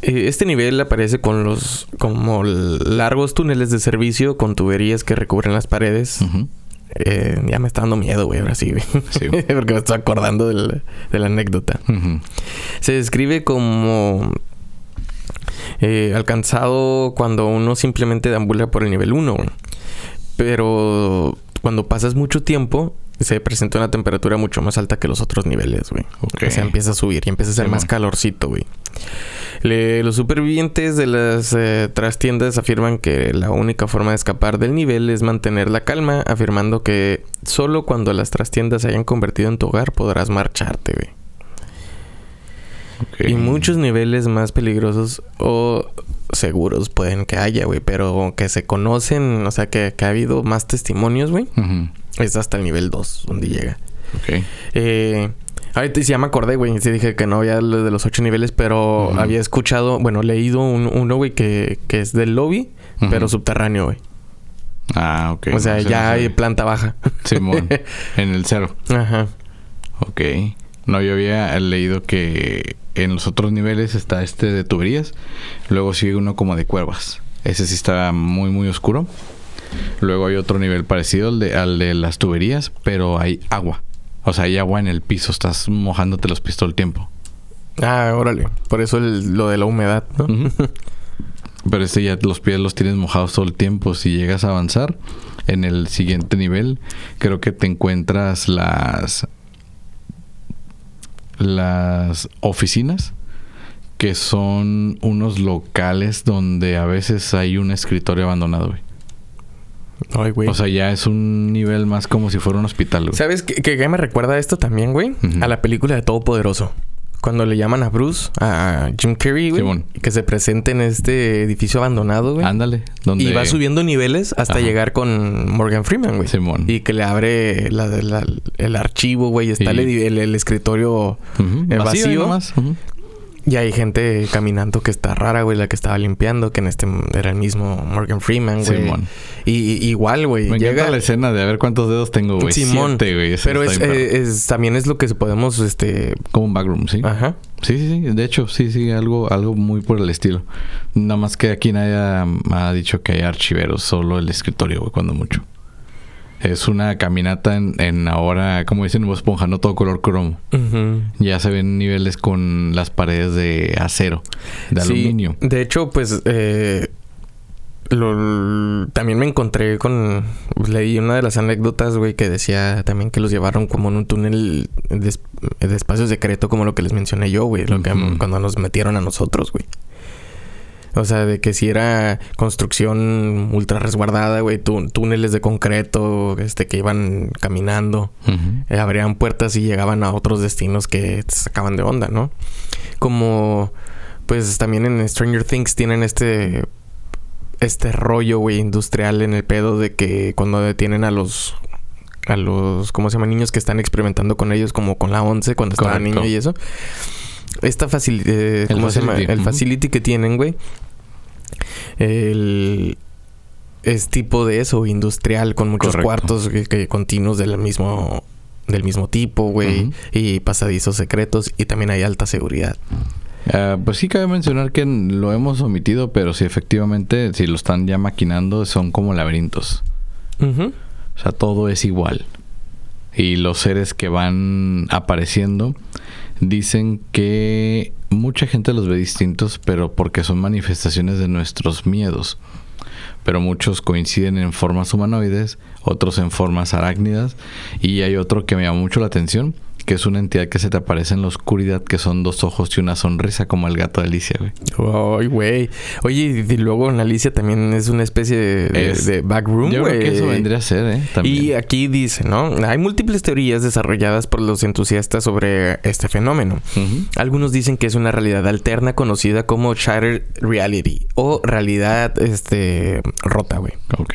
Este nivel aparece con los como largos túneles de servicio con tuberías que recubren las paredes. Eh, ya me está dando miedo, güey, ahora sí, güey. Sí. Porque me estoy acordando del- de la anécdota. Se describe como eh, alcanzado cuando uno simplemente deambula por el nivel 1. güey. Pero cuando pasas mucho tiempo, se presenta una temperatura mucho más alta que los otros niveles, güey. O sea, empieza a subir y empieza a ser Sí, más calorcito, güey. Le- los supervivientes de las eh, trastiendas afirman que la única forma de escapar del nivel es mantener la calma, afirmando que solo cuando las trastiendas se hayan convertido en tu hogar podrás marcharte, güey. Y muchos niveles más peligrosos o seguros pueden que haya, güey. Pero que se conocen, o sea, que, que ha habido más testimonios, güey. Es hasta el nivel 2 donde llega. Ok. Eh, ahorita ya me acordé, güey. Sí dije que no había lo de los ocho niveles, pero había escuchado, bueno, leído un- uno, güey, que, que es del lobby, pero subterráneo, güey. Ah, ok. o sea, ya no sé. hay planta baja. Simón. en el cero. Ajá. Ok. No, yo había leído que en los otros niveles está este de tuberías. Luego sigue uno como de cuervas. Ese sí está muy, muy oscuro. Luego hay otro nivel parecido al de, al de las tuberías, pero hay agua. O sea, hay agua en el piso. Estás mojándote los pies todo el tiempo. Ah, órale. Por eso el- lo de la humedad, ¿no? Pero este ya los pies los tienes mojados todo el tiempo. Si llegas a avanzar en el siguiente nivel, creo que te encuentras las las oficinas que son unos locales donde a veces hay un escritorio abandonado, güey. Ay, güey. O sea, ya es un nivel más como si fuera un hospital, güey. ¿Sabes qué, me recuerda esto también, güey? A la película de Todopoderoso. Cuando le llaman a Bruce, a Jim Carrey, güey, Simón. que se presente en este edificio abandonado, güey. Ándale, donde Y va subiendo niveles hasta Ajá. llegar con Morgan Freeman, güey. Simón. Y que le abre la- la- el archivo, güey. Está Y- el, el- el escritorio Ujú, eh, vacío. nomás. Y hay gente caminando que está rara, güey, la que estaba limpiando, que en este era el mismo Morgan Freeman, güey. Simón. Y, y- igual, güey. Me llega la escena de a ver cuántos dedos tengo, güey. Simón. Siete, güey. Pero es, eh, es- también es lo que podemos, este... Como un backroom, ¿sí? Ajá. Sí, sí, sí. De hecho, sí, sí. Algo, algo muy por el estilo. Nada más que aquí nadie ha, ha dicho que hay archiveros. Solo el escritorio, güey, cuando mucho. Es una caminata en, en ahora, como dicen en Esponja, no todo color cromo. Ya se ven niveles con las paredes de acero, de Sí, aluminio. De hecho, pues eh, lo- también me encontré con. Leí una de las anécdotas, güey, que decía también que los llevaron como en un túnel de, de espacio secreto, como lo que les mencioné yo, güey. Lo que cuando nos metieron a nosotros, güey. O sea, de que si era construcción ultra resguardada, güey, tú- túneles de concreto, este, que iban caminando. Eh, abrían puertas y llegaban a otros destinos que te sacaban de onda, ¿no? Como, pues también en Stranger Things tienen este, este rollo, güey, industrial en el pedo de que cuando detienen a los, a los, ¿cómo se llama? Niños que están experimentando con ellos, como con la 11 cuando estaba niño y eso. Esta facilidad, El ¿cómo se llama? facility, El facility que tienen, güey. El es tipo de eso, industrial, con muchos Correcto. cuartos que, que continuos del mismo del mismo tipo, güey, y pasadizos secretos y también hay alta seguridad. Ah, pues sí cabe mencionar que lo hemos omitido, pero sí efectivamente, si lo están ya maquinando, son como laberintos. O sea, todo es igual. Y los seres que van apareciendo dicen que mucha gente los ve distintos, pero porque son manifestaciones de nuestros miedos. Pero muchos coinciden en formas humanoides, otros en formas arácnidas, y hay otro que me llama mucho la atención, que es una entidad que se te aparece en la oscuridad, que son dos ojos y una sonrisa, como el gato de Alicia, güey. Ay, güey. Oye, y luego en Alicia también es una especie de, Es- de backroom, Yo creo que eso güey. vendría a ser, ¿eh? También. Y aquí dice, ¿no? Hay múltiples teorías desarrolladas por los entusiastas sobre este fenómeno. Algunos dicen que es una realidad alterna conocida como Shattered Reality o realidad este rota, güey. Ok.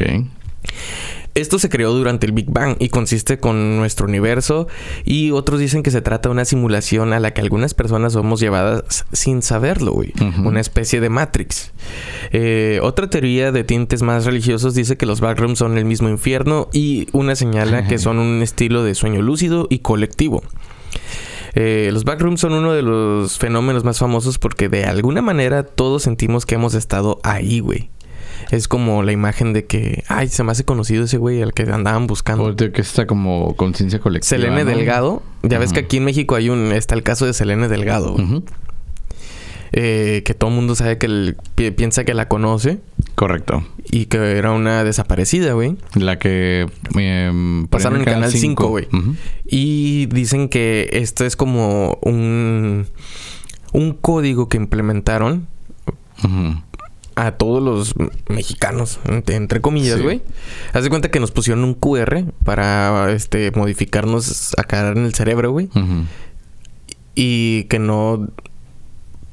Esto se creó durante el Big Bang y consiste con nuestro universo y otros dicen que se trata de una simulación a la que algunas personas somos llevadas sin saberlo, güey. Una especie de Matrix. Eh, otra teoría de tintes más religiosos dice que los backrooms son el mismo infierno y una señala que son un estilo de sueño lúcido y colectivo. Eh, los backrooms son uno de los fenómenos más famosos porque de alguna manera todos sentimos que hemos estado ahí, güey. Es como la imagen de que, ay, se me hace conocido ese güey al que andaban buscando. O de que está como conciencia colectiva. Selene ¿no? Delgado. Ya ves que aquí en México hay un... Está el caso de Selene Delgado. Eh, que todo el mundo sabe que... el- pi- piensa que la conoce. Correcto. Y que era una desaparecida, güey. La que em, Pasaron en Canal 5, güey. Y dicen que esto es como un... Un código que implementaron Ujú. A todos los mexicanos, entre, comillas, Sí. güey. Haz de cuenta que nos pusieron un QR para este modificarnos acá en el cerebro, güey. Y que no.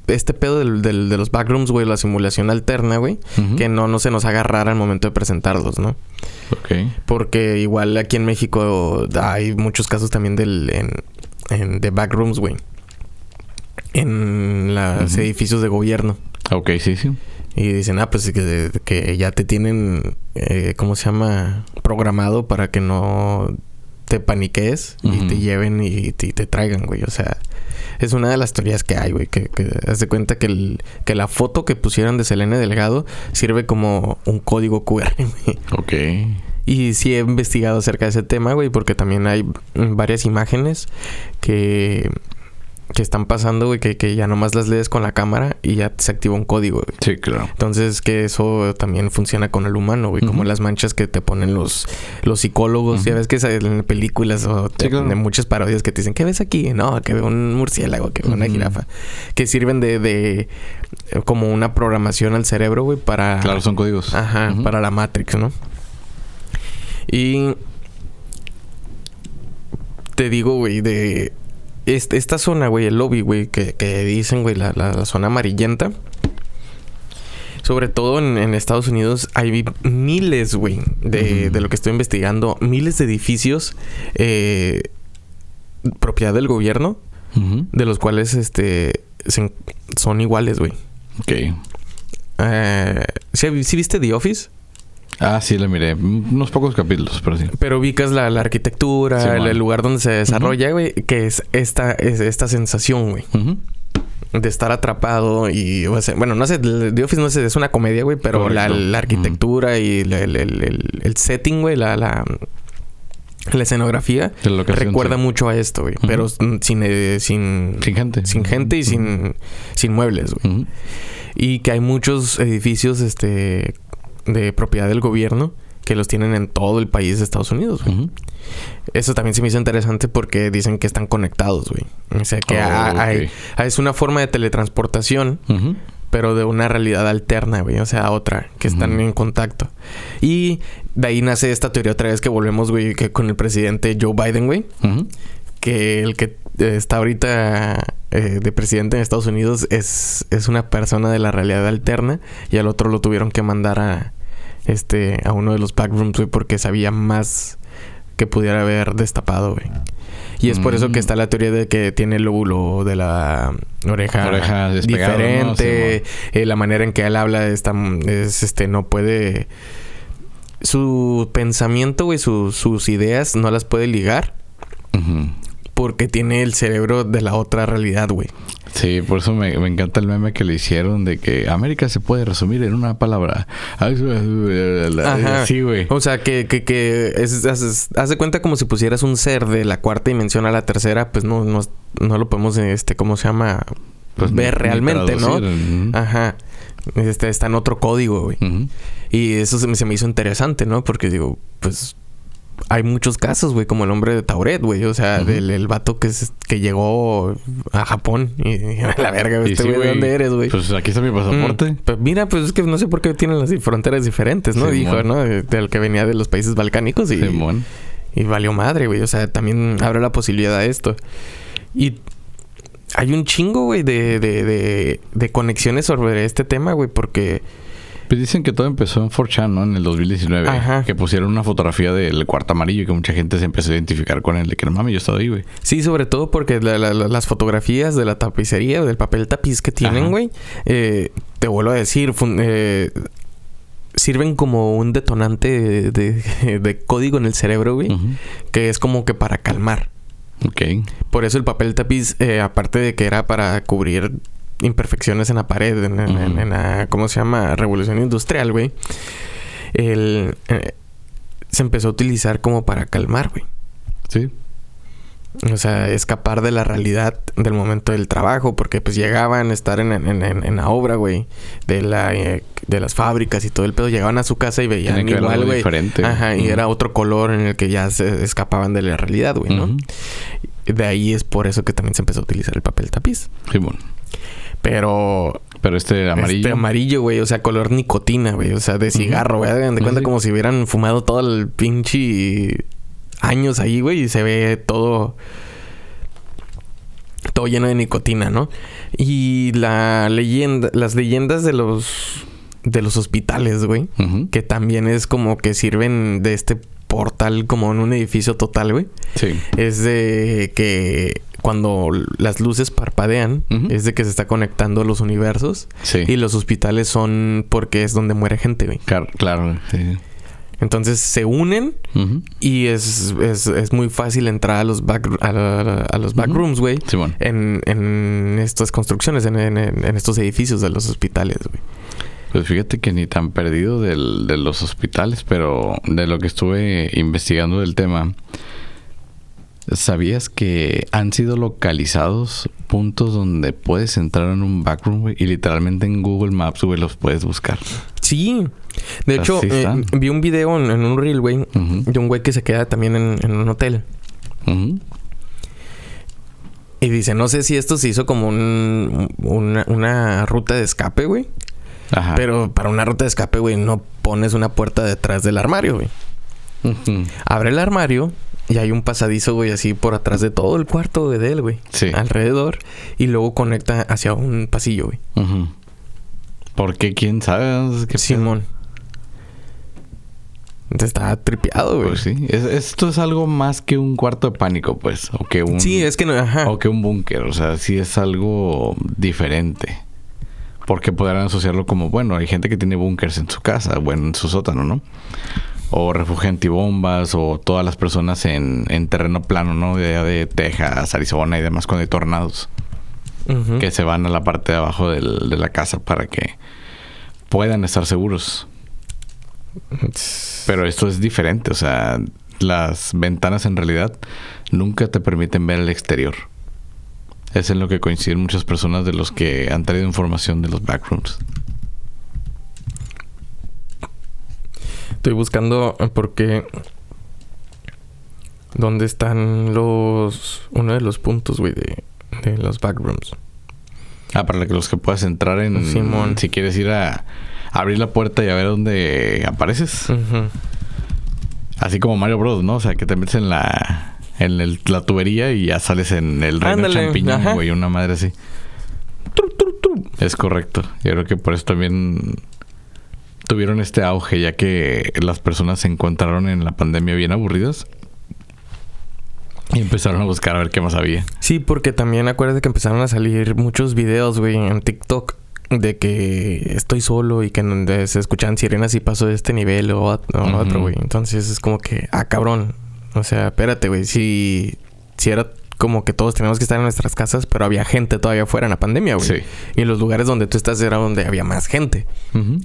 Este pedo del, del- de los backrooms, güey, la simulación alterna, güey. Que no, no se nos haga rara al momento de presentarlos, ¿no? Ok. Porque igual aquí en México hay muchos casos también del, en, en- de backrooms, güey. En los edificios de gobierno. Ok, sí, sí. Y dicen, ah, pues que, que ya te tienen, eh, ¿cómo se llama? Programado para que no te paniques y te lleven y te, y te traigan, güey. O sea, es una de las teorías que hay, güey. Que, que haz de cuenta que, el, que la foto que pusieron de Selene Delgado sirve como un código QR, güey. Ok. Y sí he investigado acerca de ese tema, güey, porque también hay varias imágenes que, que están pasando, güey, que, que ya nomás las lees con la cámara y ya se activa un código, güey. Sí, claro. Entonces, que eso también funciona con el humano, güey. Como las manchas que te ponen los, los psicólogos. Ya ves que en películas o Sí, claro. de muchas parodias que te dicen, ¿qué ves aquí? No, que veo un murciélago, que veo una jirafa. Que sirven de, de como una programación al cerebro, güey, para... Claro, son códigos. Ajá, para la Matrix, ¿no? Y... Te digo, güey, de... este- esta zona, güey, el lobby, güey, que, que dicen, güey, la, la- la zona amarillenta. Sobre todo en, en Estados Unidos hay miles, güey, de, de lo que estoy investigando. Miles de edificios eh, propiedad del gobierno, de los cuales este son iguales, güey. Ok. Eh, ¿sí, sí viste The Office? Ah, sí, la miré. Unos pocos capítulos, pero sí. Pero ubicas la, la arquitectura, Sí, el, lugar donde se desarrolla, güey, que es esta, es esta sensación, güey, de estar atrapado y, o sea, bueno, no sé, The Office no sé, es una comedia, güey, pero la, arquitectura y el, el- el- el setting, güey, la, la, la escenografía recuerda sí. mucho a esto, güey, pero sin, eh, sin, Sin gente. sin gente y sin, sin muebles, güey. Y que hay muchos edificios, este, de propiedad del gobierno que los tienen en todo el país de Estados Unidos, güey. Eso también se me hizo interesante porque dicen que están conectados, güey. O sea, que Oh, ha- hay- es una forma de teletransportación, pero de una realidad alterna, güey. O sea, otra, que están en contacto. Y de ahí nace esta teoría otra vez que volvemos, güey, que con el presidente Joe Biden, güey. Que el que eh, está ahorita eh, de presidente en Estados Unidos es, es una persona de la realidad alterna. Y al otro lo tuvieron que mandar a, este, a uno de los backrooms, güey, porque sabía más que pudiera haber destapado, güey. Y es por eso Mm. que está la teoría de que tiene el lóbulo de la oreja, Oreja despegado, ¿no? diferente. eh, la manera en que él habla está, es, este, no puede... Su pensamiento, güey, su- sus ideas no las puede ligar Ujú. Porque tiene el cerebro de la otra realidad, güey. Sí, por eso me, me encanta el meme que le hicieron de que América se puede resumir en una palabra. Ajá. Sí, güey. O sea, que, que, que es, haces- haz de cuenta como si pusieras un ser de la cuarta dimensión a la tercera, pues no, no, no lo podemos, este, ¿cómo se llama? Pues ver realmente, ¿no? Ajá. Este, está en otro código, güey. Y eso se me, se me hizo interesante, ¿no? Porque digo, pues hay muchos casos, güey, como el hombre de Tauret, güey. O sea, del el vato que, es- que llegó a Japón y, y a la verga, güey, este sí, güey, ¿de güey, dónde eres, güey? Pues aquí está mi pasaporte. Mm, Pues mira, pues es que no sé por qué tienen las fronteras diferentes, ¿no? Sí, Dijo, mon. ¿no? De- Del que venía de los países balcánicos y, Simón. y valió madre, güey. O sea, también abre la posibilidad a esto. Y hay un chingo, güey, de, de, de, de conexiones sobre este tema, güey, porque... Pues dicen que todo empezó en 4chan, ¿no? En el 2019. Ajá. Que pusieron una fotografía del cuarto amarillo y que mucha gente se empezó a identificar con él. De que no mames, yo estaba ahí, güey. Sí, sobre todo porque la- la- la- las fotografías de la tapicería, del papel tapiz que tienen, güey, eh, te vuelvo a decir, fun- eh, sirven como un detonante de, de- de código en el cerebro, güey, que es como que para calmar. Ok. Por eso el papel tapiz, eh, aparte de que era para cubrir imperfecciones en la pared, en, en- en- en la, ¿cómo se llama? Revolución industrial, güey. El, eh, se empezó a utilizar como para calmar, güey. Sí. O sea, escapar de la realidad del momento del trabajo, porque pues llegaban a estar en, en- en- en la obra, güey, de la eh, de las fábricas y todo el pedo, llegaban a su casa y veían Tiene igual, güey. diferente. Ajá, y Ujú. era otro color en el que ya se escapaban de la realidad, güey, ¿no? De ahí es por eso que también se empezó a utilizar el papel tapiz. Simón. Pero Pero este amarillo. Este amarillo, güey. O sea, color nicotina, güey. O sea, de cigarro, güey. Hagan de cuenta sí. como si hubieran fumado todo el pinche años ahí, güey. Y se ve todo... Todo lleno de nicotina, ¿no? Y la leyenda... Las leyendas de los... De los hospitales, güey. Que también es como que sirven de este portal como en un edificio total, güey. Sí. Es de que cuando las luces parpadean, es de que se está conectando los universos. Sí. Y los hospitales son porque es donde muere gente, güey. Car- claro. Sí. Entonces se unen y es, es, es muy fácil entrar a los back, a, la- a los backrooms, güey. Simón. En, en estas construcciones, en, en- en estos edificios de los hospitales, güey. Pues fíjate que ni tan perdido del- de los hospitales, pero de lo que estuve investigando del tema, ¿sabías que han sido localizados puntos donde puedes entrar en un backroom, güey? Y literalmente en Google Maps, güey, los puedes buscar. Sí. De hecho, eh, vi un video en, en un reel, güey, de un güey que se queda también en, en un hotel. Y dice, no sé si esto se hizo como un- una, una ruta de escape, güey. Ajá. Pero para una ruta de escape, güey, no pones una puerta detrás del armario, güey. Abre el armario y hay un pasadizo, güey, así por atrás de todo el cuarto de él, güey. Sí. Alrededor. Y luego conecta hacia un pasillo, güey. Ujú. ¿Por qué? ¿Quién sabe? Simón. Entonces está tripeado, güey. Pues sí. Es- esto es algo más que un cuarto de pánico, pues. O que un... Sí, es que no, ajá. O que un búnker, o sea, sí es algo diferente. Porque podrán asociarlo como, bueno, hay gente que tiene búnkers en su casa, bueno, en su sótano, ¿no? O refugio antibombas, o todas las personas en, en terreno plano, ¿no? De, de Texas, Arizona y demás, cuando hay tornados, que se van a la parte de abajo del- de la casa para que puedan estar seguros. Pero esto es diferente, o sea, las ventanas en realidad nunca te permiten ver el exterior. Es en lo que coinciden muchas personas de los que han traído información de los backrooms. Estoy buscando eh, porque... ¿Dónde están los... Uno de los puntos, güey, de, de los backrooms? Ah, para que los que puedas entrar en... Simón. Si quieres ir a abrir la puerta y a ver dónde apareces. Así como Mario Bros, ¿no? O sea, que te metes en la... En el- la tubería y ya sales en el reino Ándale, champiñón, güey. Una madre así. Tru, tru, tru. Es correcto. Yo creo que por eso también tuvieron este auge, ya que las personas se encontraron en la pandemia bien aburridas y empezaron a buscar a ver qué más había. Sí, porque también acuérdate que empezaron a salir muchos videos, güey, en TikTok de que estoy solo y que se escuchan sirenas y paso de este nivel o, otro, güey. Entonces es como que, ah, cabrón. O sea, espérate, güey. Si, si era como que todos teníamos que estar en nuestras casas, pero había gente todavía afuera en la pandemia, güey. Sí. Y en los lugares donde tú estás era donde había más gente.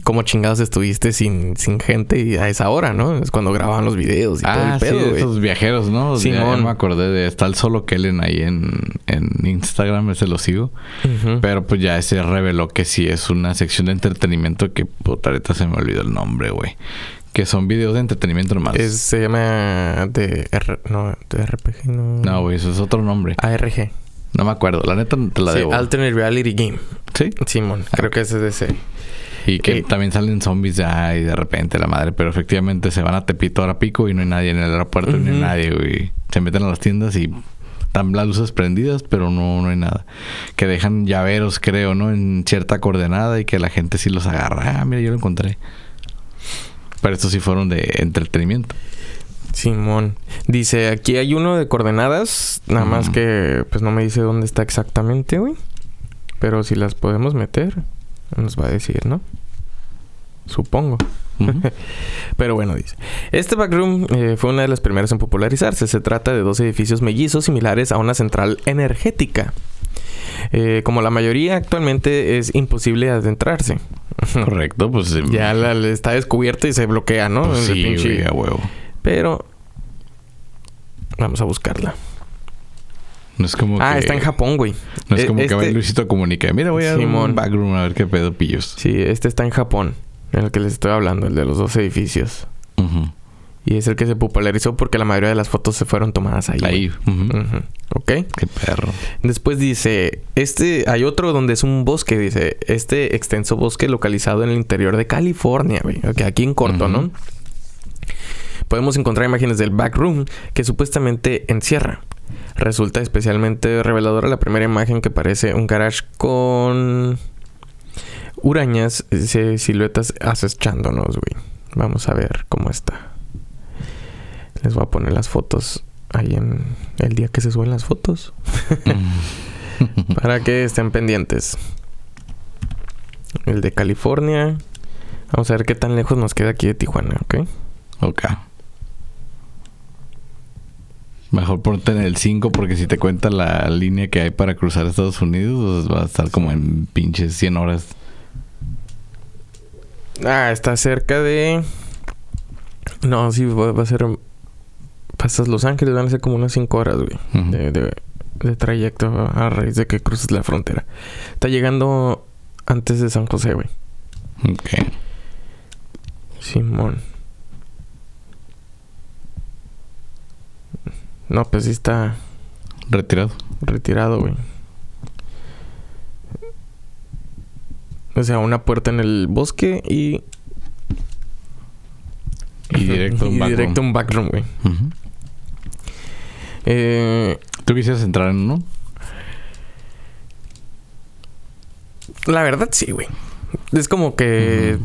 ¿Cómo chingados estuviste sin, sin gente y a esa hora, no? Es cuando grababan los videos y todo Ah, el sí, pedo, güey. esos viajeros, ¿no? Ya- ya, me acordé de... El solo Kellen ahí en, en Instagram, ese lo sigo. Pero pues ya ese reveló que sí es una sección de entretenimiento que, puta, ahorita se me olvidó el nombre, güey. Que son videos de entretenimiento nomás. Es- se llama de R, no, de RPG, no. No, güey, eso es otro nombre. ARG. No me acuerdo, la neta te la Sí, debo. Alternate Reality Game. Sí. Simón, creo que ese es de ese. Y que Eh, también salen zombies ya y de repente la madre. Pero efectivamente se van a Tepito ahora pico y no hay nadie en el aeropuerto, y no hay Ujú. nadie, güey. Se meten a las tiendas y están las luces prendidas, pero no, no hay nada. Que dejan llaveros, creo, ¿no? En cierta coordenada y que la gente sí los agarra. Ah, mira, yo lo encontré. Pero estos sí fueron de entretenimiento. Simón. Dice, aquí hay uno de coordenadas. Nada más Ujú. que, pues no me dice dónde está exactamente, güey. Pero si las podemos meter, nos va a decir, ¿no? Supongo. Pero bueno, dice. Este backroom eh, fue una de las primeras en popularizarse. Se trata de dos edificios mellizos similares a una central energética. Eh, como la mayoría actualmente es imposible adentrarse. Correcto, pues... em, Ya la- está descubierta y se bloquea, ¿no? pues sí, pinche- a huevo. Pero... Vamos a buscarla. No es como Ah, que... está en Japón, güey. No es Eh, como que va este- Luisito Comunica. Mira, voy a Simón. un backroom a ver qué pedo pillos. Sí, este está en Japón. En el que les estoy hablando, el de los dos edificios. Ujú. Y es el que se popularizó porque la mayoría de las fotos se fueron tomadas ahí. Ahí. ¿Ok? Qué perro. Después dice, este, hay otro donde es un bosque, dice, este extenso bosque localizado en el interior de California, güey. Ok, aquí en corto. ¿no? Podemos encontrar imágenes del backroom que supuestamente encierra. Resulta especialmente reveladora la primera imagen que parece un garage con urañas, eh, siluetas acechándonos, güey. Vamos a ver cómo está. Les voy a poner las fotos ahí en el día que se suben las fotos. Para que estén pendientes. El de California. Vamos a ver qué tan lejos nos queda aquí de Tijuana, ¿ok? ok. Mejor ponte en el 5 porque si te cuenta la línea que hay para cruzar Estados Unidos, pues va a estar como en pinches 100 horas. Ah, está cerca de... No, sí, va, va a ser... Pasas Los Ángeles, van a ser como unas 5 horas, güey. De, de- de trayecto a raíz de que cruces la frontera. Está llegando antes de San José, güey. Ok. Simón. No, pues sí está Retirado. retirado, güey. O sea, una puerta en el bosque y... Y directo a un y backroom. directo a un backroom, güey. Ujú. Eh, ¿Tú quisieras entrar en uno? la verdad, sí, güey. Es como que...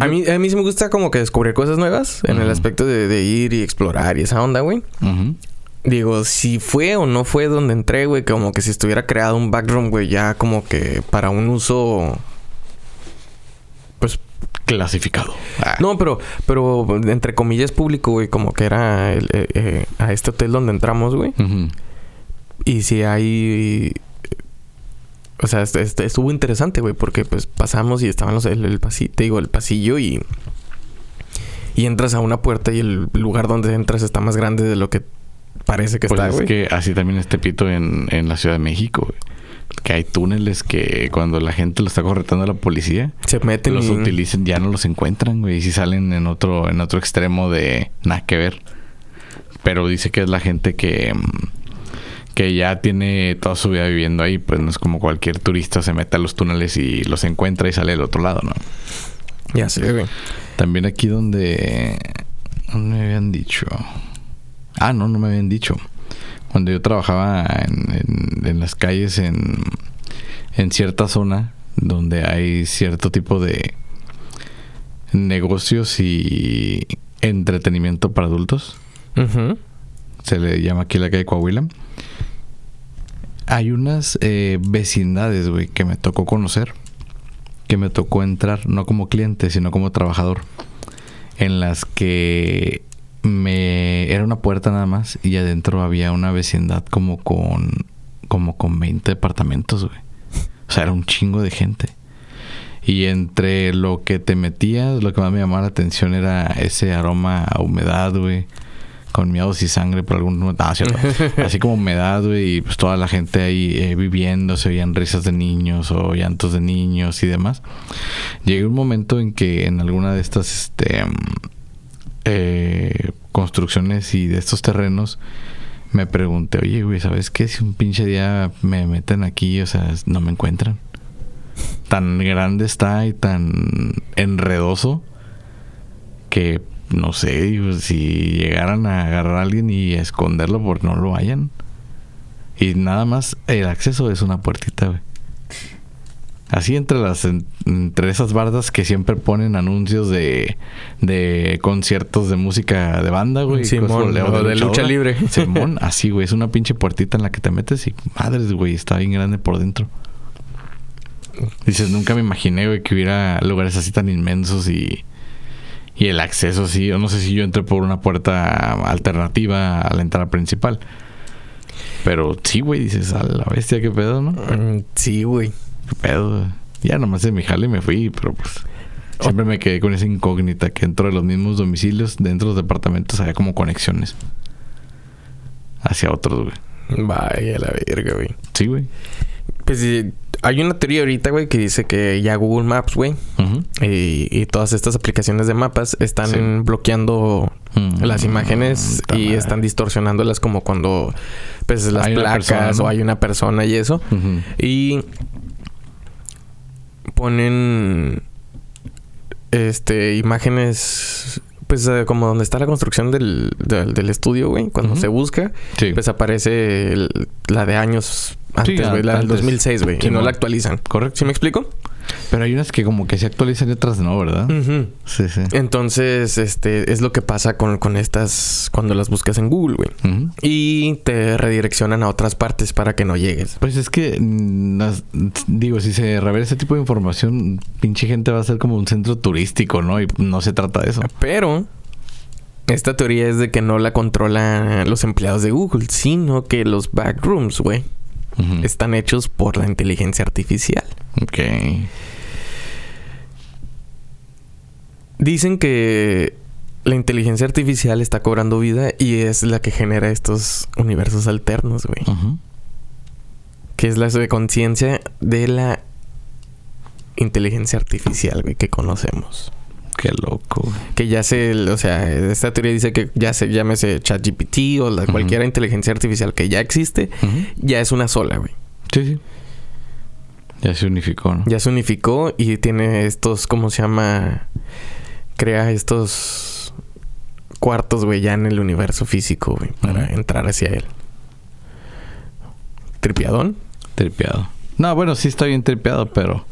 A mí, a mí sí me gusta como que descubrir cosas nuevas en el aspecto de, de ir y explorar y esa onda, güey. Digo, si fue o no fue donde entré, güey, como que si estuviera creado un backroom, güey, ya como que para un uso. Clasificado. Ah. No, pero, pero entre comillas público, güey, como que era el- eh, eh, a este hotel donde entramos, güey. Y si hay. O sea, este- este- estuvo interesante, güey, porque pues pasamos y estaban los, el, el pasillo, te digo, el pasillo y. Y entras a una puerta y el lugar donde entras está más grande de lo que parece que Pues está, es güey. que así también este pito en, en la Ciudad de México, güey. Que hay túneles que cuando la gente lo está corretando a la policía, Se meten los y- utilicen, ya no los encuentran, güey. Y si salen en otro, en otro extremo de nada que ver. Pero dice que es la gente que, mm, que ya tiene toda su vida viviendo ahí. Pues no es como cualquier turista se mete a los túneles y los encuentra y sale del otro lado, ¿no? Ya sé, güey. También aquí donde... ¿Dónde me habían dicho? Ah, no, no me habían dicho. Cuando yo trabajaba en, en- en las calles en, en cierta zona donde hay cierto tipo de negocios y entretenimiento para adultos. Se le llama aquí la calle Coahuila. Hay unas eh, vecindades, güey, que me tocó conocer. Que me tocó entrar, no como cliente, sino como trabajador. En las que me... Era una puerta nada más y adentro había una vecindad como con... Como con 20 departamentos, güey. O sea, era un chingo de gente. Y entre lo que te metías, lo que más me llamaba la atención era ese aroma a humedad, güey. Con miados y sangre por algún... No, cierto. Así como humedad, güey. Y pues toda la gente ahí eh, viviendo. Se oían risas de niños o llantos de niños y demás. Llegué un momento en que en alguna de estas este, eh, construcciones y de estos terrenos... Me pregunté, oye, güey, ¿sabes qué? Si un pinche día me meten aquí, o sea, no me encuentran tan grande está y tan enredoso que no sé digo, si llegaran a agarrar a alguien y esconderlo porque no lo hayan. Y nada más el acceso es una puertita, güey. Así entre las en- entre esas bardas que siempre ponen anuncios de, de conciertos de música de banda, güey. Simón, cosas, o de lucha libre. Simón, así, güey. Es una pinche puertita en la que te metes y madres, güey, está bien grande por dentro. Dices, nunca me imaginé, güey, que hubiera lugares así tan inmensos y, y el acceso así. Yo no sé si yo entré por una puerta alternativa a la entrada principal. Pero sí, güey, dices, a la bestia, qué pedo, ¿no? Mm, sí, güey. Qué pedo. Ya nomás en mi jale me fui, pero pues siempre me quedé con esa incógnita que dentro de los mismos domicilios, dentro de los departamentos, había como conexiones hacia otros, güey. Vaya la verga, güey. Sí, güey. Pues sí, hay una teoría ahorita, güey, que dice que ya Google Maps, güey, Ujú. y, y todas estas aplicaciones de mapas están Sí. bloqueando Mm, las imágenes y están distorsionándolas como cuando pues las Hay placas persona, ¿no? o hay una persona y eso. Y ponen este imágenes pues eh, como donde está la construcción del, del, del estudio, güey. Cuando se busca, Sí. pues aparece el- la de años antes, Sí, güey, la del antes. 2006, güey. Y no la actualizan. Correcto. ¿Sí me explico? Pero hay unas que como que se actualizan y otras no, ¿verdad? Sí, sí. Entonces, este es lo que pasa con, con estas cuando las buscas en Google, güey. Y te redireccionan a otras partes para que no llegues. Pues es que, mm, las- digo, si se revela ese tipo de información, pinche gente va a ser como un centro turístico, ¿no? Y no se trata de eso. Pero esta teoría es de que no la controlan los empleados de Google, sino que los backrooms, güey, Están hechos por la inteligencia artificial. Ok. Dicen que la inteligencia artificial está cobrando vida y es la que genera estos universos alternos, güey. Que es la conciencia de la inteligencia artificial, güey, que conocemos. Qué loco. güey. Que ya se, o sea, esta teoría dice que ya se llámese ChatGPT o la, cualquier inteligencia artificial que ya existe, ya es una sola, güey. Sí, sí. Ya se unificó, ¿no? Ya se unificó y tiene estos, ¿cómo se llama? Crea estos cuartos, güey, ya en el universo físico, güey, para entrar hacia él. Tripiadón. Tripeado. No, bueno, sí está bien tripeado, pero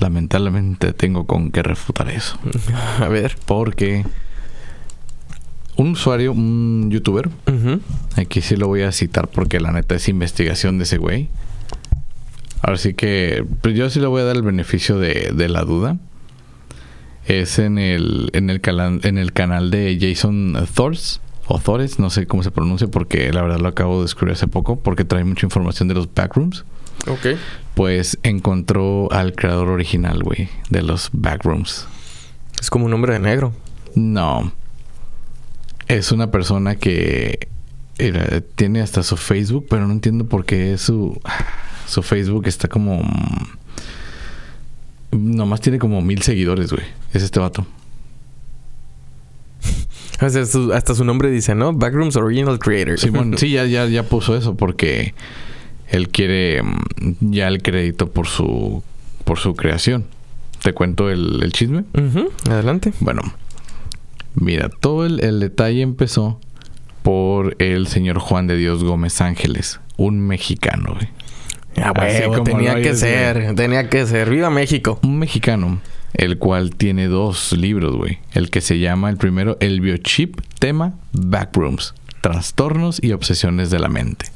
lamentablemente tengo con qué refutar eso. A ver. Porque un usuario, un youtuber, aquí sí lo voy a citar porque la neta es investigación de ese güey. Ahora sí que pues yo sí le voy a dar el beneficio de, de la duda. Es en el, en el, cala- en el canal de Jason Thors o Thores, no sé cómo se pronuncia porque la verdad lo acabo de descubrir hace poco porque trae mucha información de los backrooms. Ok. Pues encontró al creador original, güey, de los backrooms. Es como un hombre de negro. No. Es una persona que era- tiene hasta su Facebook, pero no entiendo por qué su, su Facebook está como... mm, Nomás tiene como mil seguidores, güey. Es este vato. Sea, su- hasta su nombre dice, ¿no? Backrooms Original Creator. Simón, sí, ya, ya, ya puso eso porque él quiere mm, ya el crédito por su, por su creación. ¿Te cuento el, el chisme? Adelante. Bueno, mira, todo el, el detalle empezó por el señor Juan de Dios Gómez Ángeles, un mexicano, güey. Ah, huevo, tenía que ser, tenía que ser. ¡Viva México! Un mexicano, el cual tiene dos libros, güey. El que se llama, el primero, El Biochip, tema Backrooms, Trastornos y Obsesiones de la Mente.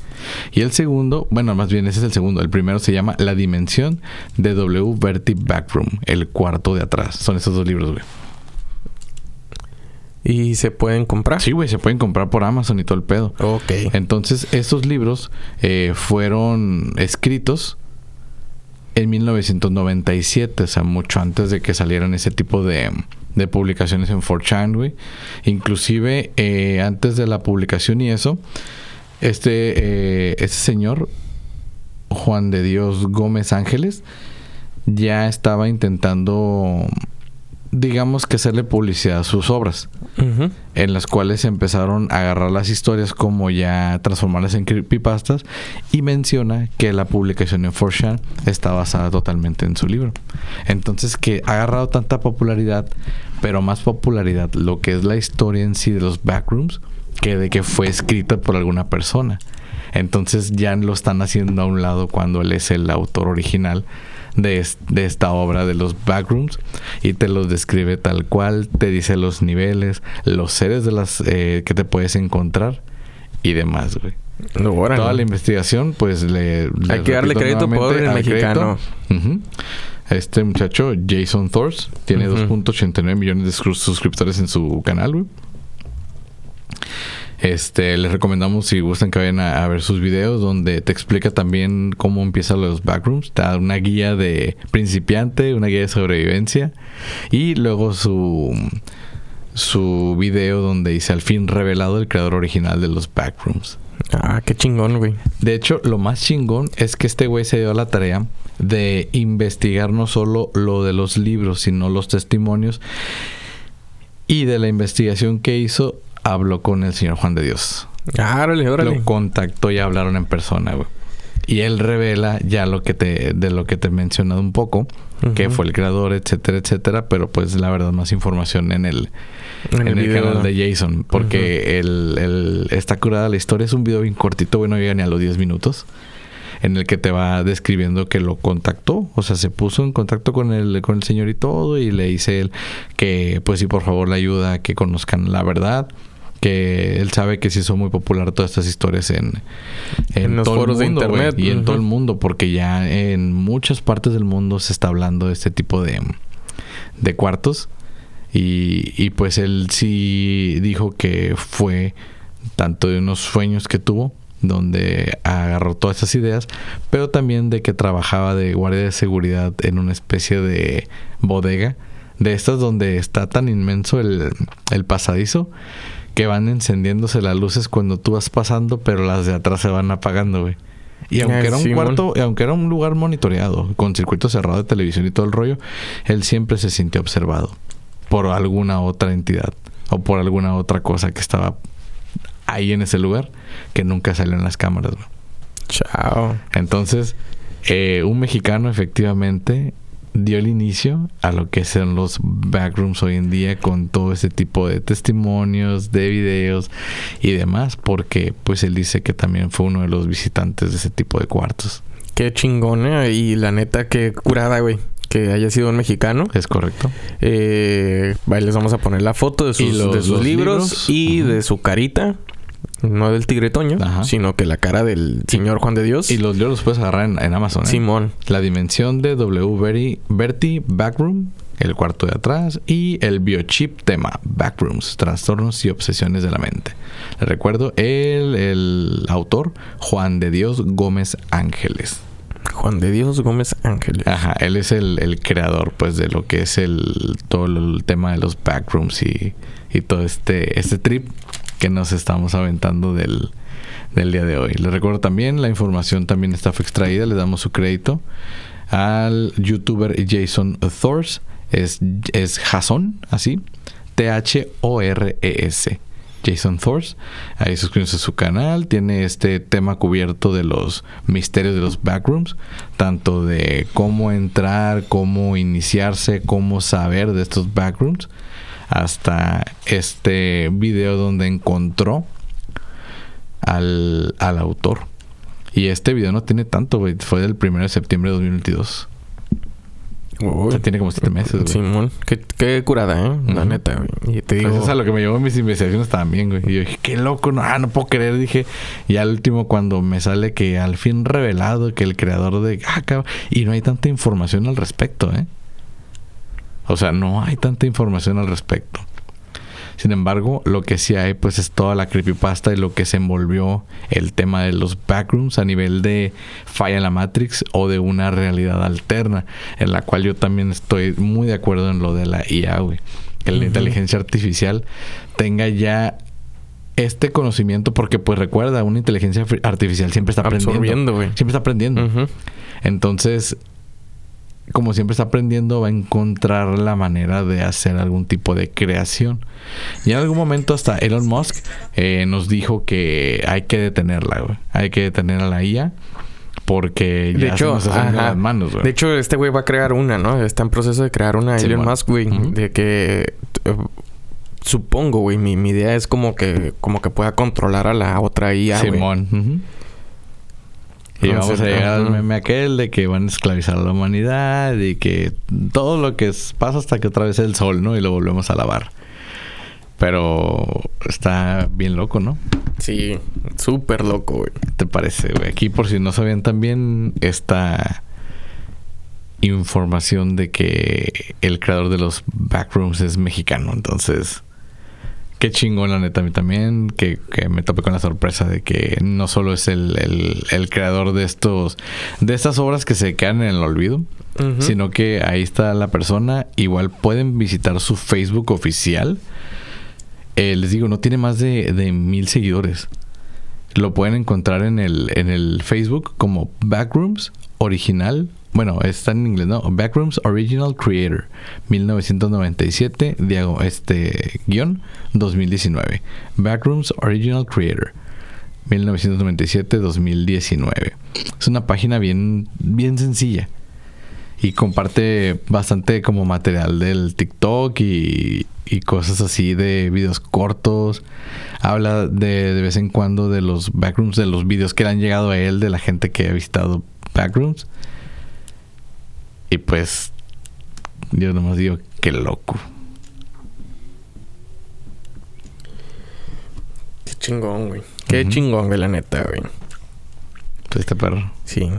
Y el segundo, bueno, más bien ese es el segundo. El primero se llama La Dimensión de W. Verti Backroom, el cuarto de atrás. Son esos dos libros, güey. ¿Y se pueden comprar? Sí, güey, se pueden comprar por Amazon y todo el pedo. Ok. Entonces, estos libros eh, fueron escritos en 1997, o sea, mucho antes de que salieran ese tipo de, de publicaciones en 4chan, güey. Inclusive, eh, antes de la publicación y eso, este, eh, este señor, Juan de Dios Gómez Ángeles, ya estaba intentando, digamos que hacerle publicidad a sus obras en las cuales empezaron a agarrar las historias como ya transformarlas en creepypastas y menciona que la publicación en 4chan está basada totalmente en su libro. Entonces que ha agarrado tanta popularidad, pero más popularidad lo que es la historia en sí de los backrooms que de que fue escrita por alguna persona. Entonces ya lo están haciendo a un lado cuando él es el autor original de, es- de esta obra de los backrooms y te los describe tal cual, te dice los niveles, los seres de las eh, que te puedes encontrar y demás, güey. Órale. Toda la investigación, pues le... le Hay que darle crédito por el al mexicano. Este muchacho, Jason Thors, tiene Ujú. 2.89 millones de suscri- suscriptores en su canal, güey. Este, les recomendamos si gustan que vayan a, a ver sus videos donde te explica también cómo empiezan los backrooms. Te da una guía de principiante, una guía de sobrevivencia y luego su su video donde dice al fin revelado el creador original de los backrooms. Ah, qué chingón, güey. De hecho, lo más chingón es que este güey se dio la tarea de investigar no solo lo de los libros, sino los testimonios. Y de la investigación que hizo, habló con el señor Juan de Dios. Ah, órale, órale. Lo contactó y hablaron en persona, güey. Y él revela ya lo que te, de lo que te he mencionado un poco, que fue el creador, etcétera, etcétera, pero pues la verdad más información en el, En en el el, video. canal de Jason, porque el, el- está curada la historia, es un video bien cortito, güey, no llega ni a los 10 minutos, en el que te va describiendo que lo contactó, o sea, se puso en contacto con el, con el señor y todo, y le dice él que pues sí, por favor, le ayuda a que conozcan la verdad, que él sabe que se hizo muy popular todas estas historias en, En los todo el foros de mundo, internet, y en todo el mundo, porque ya en muchas partes del mundo se está hablando de este tipo de, de cuartos. Y, y pues él sí dijo que fue tanto de unos sueños que tuvo, donde agarró todas esas ideas, pero también de que trabajaba de guardia de seguridad en una especie de bodega, de estas donde está tan inmenso el, el pasadizo, que van encendiéndose las luces cuando tú vas pasando, pero las de atrás se van apagando, güey. Y aunque Ah, era un cuarto, y aunque era un lugar monitoreado, con circuito cerrado de televisión y todo el rollo, él siempre se sintió observado por alguna otra entidad o por alguna otra cosa que estaba ahí en ese lugar que nunca salió en las cámaras. güey. Chao. Entonces, eh, un mexicano efectivamente dio el inicio a lo que son los backrooms hoy en día con todo ese tipo de testimonios, de videos y demás, porque pues él dice que también fue uno de los visitantes de ese tipo de cuartos. Qué chingona. Y la neta, qué curada, güey. Que haya sido un mexicano. ¿Es correcto? Eh, ahí les vamos a poner la foto de sus, los- de sus libros, libros. y de su carita. No del tigre Toño, Ajá. sino que la cara del señor Juan de Dios. Y los libros los puedes agarrar en, en Amazon. ¿eh? Simón. La dimensión de W Berti, Berti Backroom, el cuarto de atrás, y el biochip tema Backrooms, trastornos y obsesiones de la mente. Les recuerdo, el, el autor, Juan de Dios Gómez Ángeles. Juan de Dios Gómez Ángeles. Ajá, él es el, el creador, pues, de lo que es el todo el tema de los backrooms y, y todo este, este trip que nos estamos aventando del, del día de hoy. Les recuerdo también, la información también está extraída, le damos su crédito al youtuber Jason Thors, es, es Jason, así, T-H-O-R-E-S. Jason Thors. Ahí suscríbanse a su canal. Tiene este tema cubierto de los misterios de los backrooms. Tanto de cómo entrar, cómo iniciarse, cómo saber de estos backrooms. Hasta este video donde encontró al, al autor. Y este video no tiene tanto, güey. Fue del 1 de septiembre de 2022. O Uy. sea, tiene como 7 meses, güey. Simón. Qué, qué curada, ¿eh? La neta, güey. Y te Pues digo... eso es a lo que me llevó mis investigaciones también, güey. Y yo dije, qué loco, no, ah, no puedo creer. Dije, y al último, cuando me sale que al fin revelado que el creador de. Ah, cabrón, y no hay tanta información al respecto, ¿eh? O sea, no hay tanta información al respecto. Sin embargo, lo que sí hay, pues, es toda la creepypasta y lo que se envolvió el tema de los backrooms a nivel de falla en la Matrix o de una realidad alterna, en la cual yo también estoy muy de acuerdo en lo de la IA, güey. Que la inteligencia artificial tenga ya este conocimiento, porque, pues, recuerda, una inteligencia artificial siempre está aprendiendo. Absorbiendo, güey. Siempre está aprendiendo. Entonces, como siempre está aprendiendo, va a encontrar la manera de hacer algún tipo de creación. Y en algún momento hasta Elon Musk eh, nos dijo que hay que detenerla, güey. Hay que detener a la IA porque ya De hecho, se nos las manos, güey. De hecho, este güey va a crear una, ¿no? Está en proceso de crear una Sí, Elon bueno. Musk, güey. De que... supongo, güey. Mi, mi idea es como que... Como que pueda controlar a la otra IA, güey. Simón. ujú. Y vamos a llegar al meme aquel de que van a esclavizar a la humanidad y que todo lo que es- pasa hasta que otra vez el sol, ¿no? Y lo volvemos a lavar. Pero está bien loco, ¿no? Sí. Súper loco, güey. ¿Qué te parece, güey? Aquí, por si no sabían también, esta información de que el creador de los backrooms es mexicano. Entonces, qué chingón, la neta, a mí también, que, que me topé con la sorpresa de que no solo es el, el, el creador de estos, de estas obras que se quedan en el olvido, sino que ahí está la persona. Igual pueden visitar su Facebook oficial. Eh, les digo, no tiene más de, de mil seguidores. Lo pueden encontrar en el, en el Facebook como Backrooms Original. Bueno, está en inglés, ¿no? Backrooms Original Creator 1997, diago, este guion 2019. Backrooms Original Creator 1997-2019. Es una página bien, bien sencilla y comparte bastante como material del TikTok y, y cosas así de videos cortos. Habla de, de vez en cuando de los backrooms, de los videos que le han llegado a él, de la gente que ha visitado backrooms. Y pues, yo nomás digo, qué loco. Qué chingón, güey. Qué chingón, güey, la neta, güey. Pues este perro. Sí.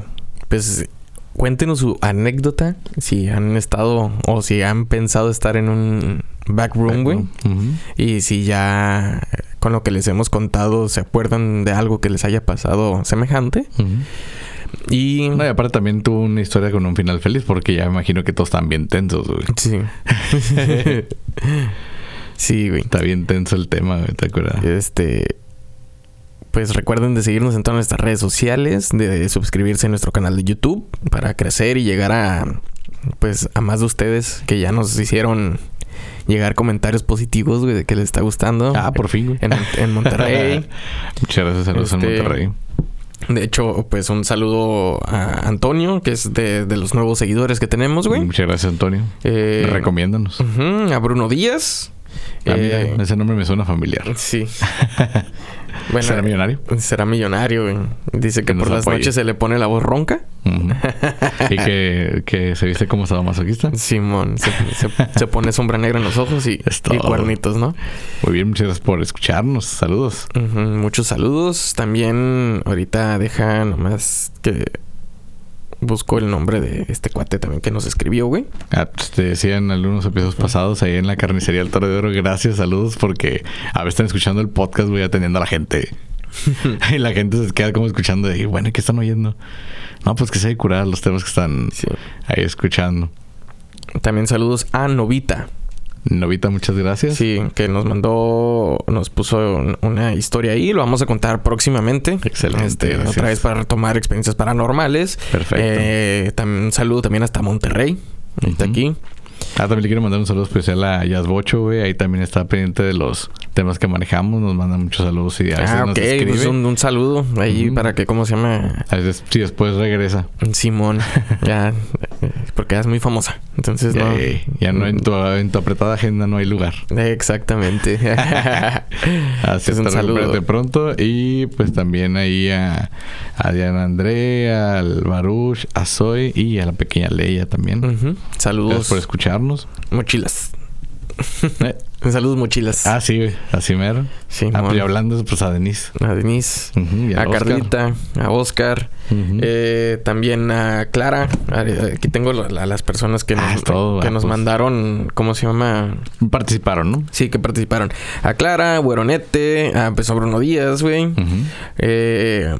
Pues cuéntenos su anécdota. Si han estado o si han pensado estar en un backroom, güey. Ujú. Y si ya eh, con lo que les hemos contado se acuerdan de algo que les haya pasado semejante. Ujú. Y... No, y aparte también tuvo una historia con un final feliz porque ya me imagino que todos están bien tensos, güey. Sí. sí, güey. Está bien tenso el tema, güey, ¿te acuerdas? Este. Pues recuerden de seguirnos en todas nuestras redes sociales, de suscribirse a nuestro canal de YouTube para crecer y llegar a pues a más de ustedes que ya nos hicieron llegar comentarios positivos, güey, de que les está gustando. Ah, por fin, güey. En, en Monterrey. Muchas gracias, saludos en Este, Monterrey. De hecho, pues un saludo a Antonio, que es de, de los nuevos seguidores que tenemos, güey. Muchas gracias, Antonio. Eh, Recomiéndanos. a Bruno Díaz. Ah, Eh, ese nombre me suena familiar. Sí. bueno, ¿Será millonario? Será millonario, güey. Dice que, Que por las apoye. noches se le pone la voz ronca. Y que, que se viste como sadomasoquista. Simón se, se- se pone sombra negra en los ojos y, cuernitos, ¿no? Muy bien, muchas gracias por escucharnos. Saludos. Muchos saludos. También ahorita deja nomás que busco el nombre de este cuate también que nos escribió, güey. Ah, pues, te decía en algunos episodios pasados ahí en la carnicería del Toro de Oro. Gracias, saludos, porque a veces están escuchando el podcast, voy atendiendo a la gente. y la gente se queda como escuchando y bueno, ¿qué están oyendo? No, pues que se hay curar los temas que están Sí. ahí escuchando. También saludos a Novita. Novita, muchas gracias. Sí, que nos mandó, nos puso un- una historia ahí. Lo vamos a contar próximamente. Excelente, Este, otra vez para retomar experiencias paranormales. Perfecto. Eh, también un saludo también hasta Monterrey. Ujú. aquí. Ah, también le quiero mandar un saludo especial a Jazz Bocho, güey. Ahí también está pendiente de los temas que manejamos. Nos manda muchos saludos y a veces Ah, nos ok. escribe. Pues un, un saludo ahí para que, ¿cómo se llama? A veces, sí, después regresa. Simón. ya, porque muy famosa. Entonces, ya, no. ya no en tu, en tu apretada agenda no hay lugar. Exactamente. Así Es un es, saludo. de pronto. Y pues también ahí a, a Diana Andrea, al Baruch, a Zoe y a la pequeña Leia también. Ujú. Gracias Saludos. por escucharnos. Mochilas. Eh, Saludos, mochilas. Ah, sí, güey. Así mero. Sí, Ah, y hablando, pues a Denise. A Denise. A. Carlita, a Oscar, eh, también a Clara. A- Aquí tengo la- la- las personas que nos, Ah, todo, que ah, nos pues. mandaron, ¿cómo se llama? Participaron, ¿no? Sí, que participaron. A Clara, a Güeronete, a pues, a Bruno Díaz, güey. Eh,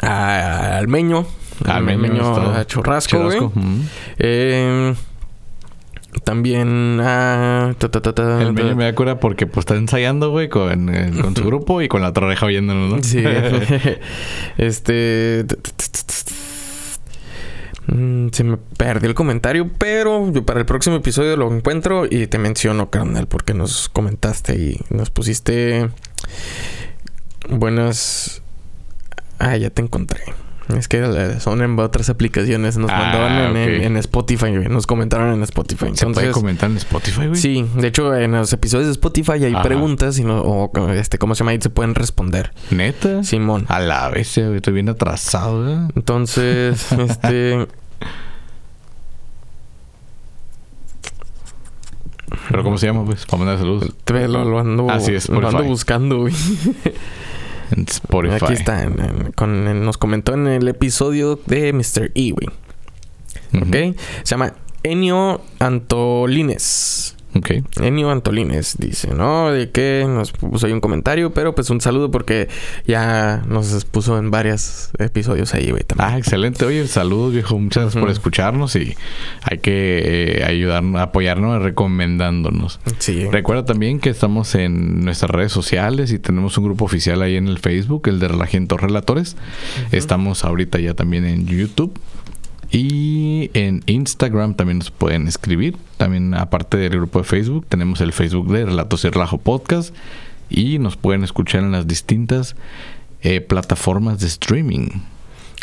a Almeño. Ah, Almeño, a Churrasco, güey. Churrasco, ujú. Eh, también a... ta, ta, ta, ta, El ta. me da cura porque pues está ensayando, güey, con, eh, con su grupo y con la otra oreja oyéndonos, ¿no? Sí. este. Mm, Se me perdió el comentario, pero yo para el próximo episodio lo encuentro y te menciono, carnal, porque nos comentaste y nos pusiste buenas. Ah, ya te encontré. Es que eh, son en otras aplicaciones. Nos Ah, mandaban en, en- Spotify, güey. Nos comentaron en Spotify. ¿Se puede Entonces, comentar en Spotify, güey? Sí, de hecho en los episodios de Spotify hay Ajá. preguntas y no, o este, ¿cómo se llama? Ahí se pueden responder. ¿Neta? Simón. A la vez, güey. Estoy bien atrasado, güey. Entonces, este. ¿Pero cómo se llama, pues? Para mandar saludos. te- Lo, lo ando, Ah, sí, es lo ando buscando, güey. En Spotify. Aquí está. en- en- con- en- nos comentó en el episodio de Mr. E. Ujú. ¿Ok? Se llama Enio Antolines. Ok. Enio Antolines dice, ¿no? De que nos puso ahí un comentario, pero pues un saludo porque ya nos puso en varios episodios ahí, güey. también. Ah, excelente. Oye, saludos, viejo. Muchas gracias por escucharnos y hay que eh, ayudarnos, apoyarnos recomendándonos. sí. Recuerda también que estamos en nuestras redes sociales y tenemos un grupo oficial ahí en el Facebook, el de Relajientos Relatores. Estamos ahorita ya también en YouTube. Y en Instagram también nos pueden escribir. También aparte del grupo de Facebook, tenemos el Facebook de Relatos y Relajo Podcast. Y nos pueden escuchar en las distintas eh, plataformas de streaming.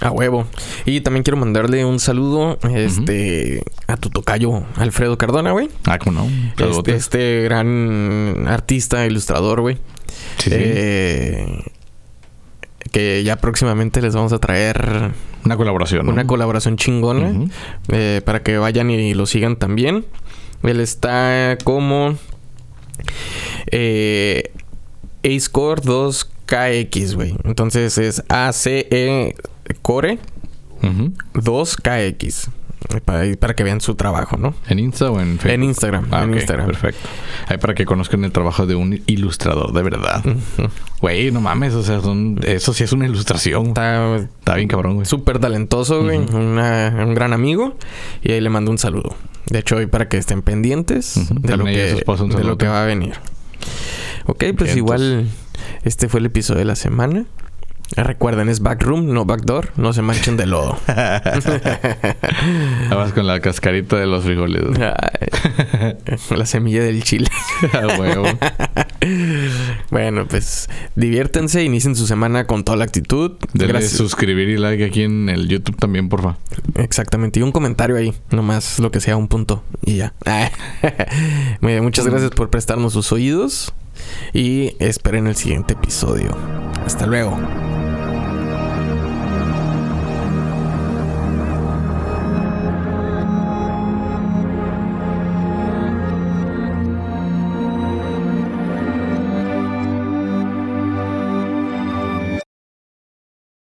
A huevo. Y también quiero mandarle un saludo este, a tu tocayo Alfredo Cardona, güey. Ah, ¿cómo no? Este, este gran artista, ilustrador, güey. Sí, sí. Eh, que ya próximamente les vamos a traer Una colaboración. ¿no? una colaboración chingona eh, para que vayan y lo sigan también. Él está como eh, Acecore 2KX, güey. Entonces es ACE Core Ujú. 2KX. Para, para que vean su trabajo, ¿no? ¿En Insta o en Facebook? En Instagram. Ah, en Instagram. Perfecto. Ahí para que conozcan el trabajo de un ilustrador de verdad. Güey, no mames, o sea, son, eso sí es una ilustración. Está, Está bien cabrón, güey. súper talentoso, güey. Un gran amigo. Y ahí le mando un saludo. De hecho, hoy para que estén pendientes de, lo que, de lo va a venir. Ok, pues igual este fue el episodio de la semana. Eh, Recuerden, es backroom, no backdoor. No se manchen de lodo. Vas con la cascarita de los frijoles. Ay, la semilla del chile. Bueno, pues diviértense, inicien su semana con toda la actitud. Denle Gracias. suscribir y like aquí en el YouTube también, porfa. Exactamente. Y un comentario ahí. Nomás lo que sea, un punto. Y ya. Muy bien, muchas gracias por prestarnos sus oídos. Y esperen el siguiente episodio. Hasta luego.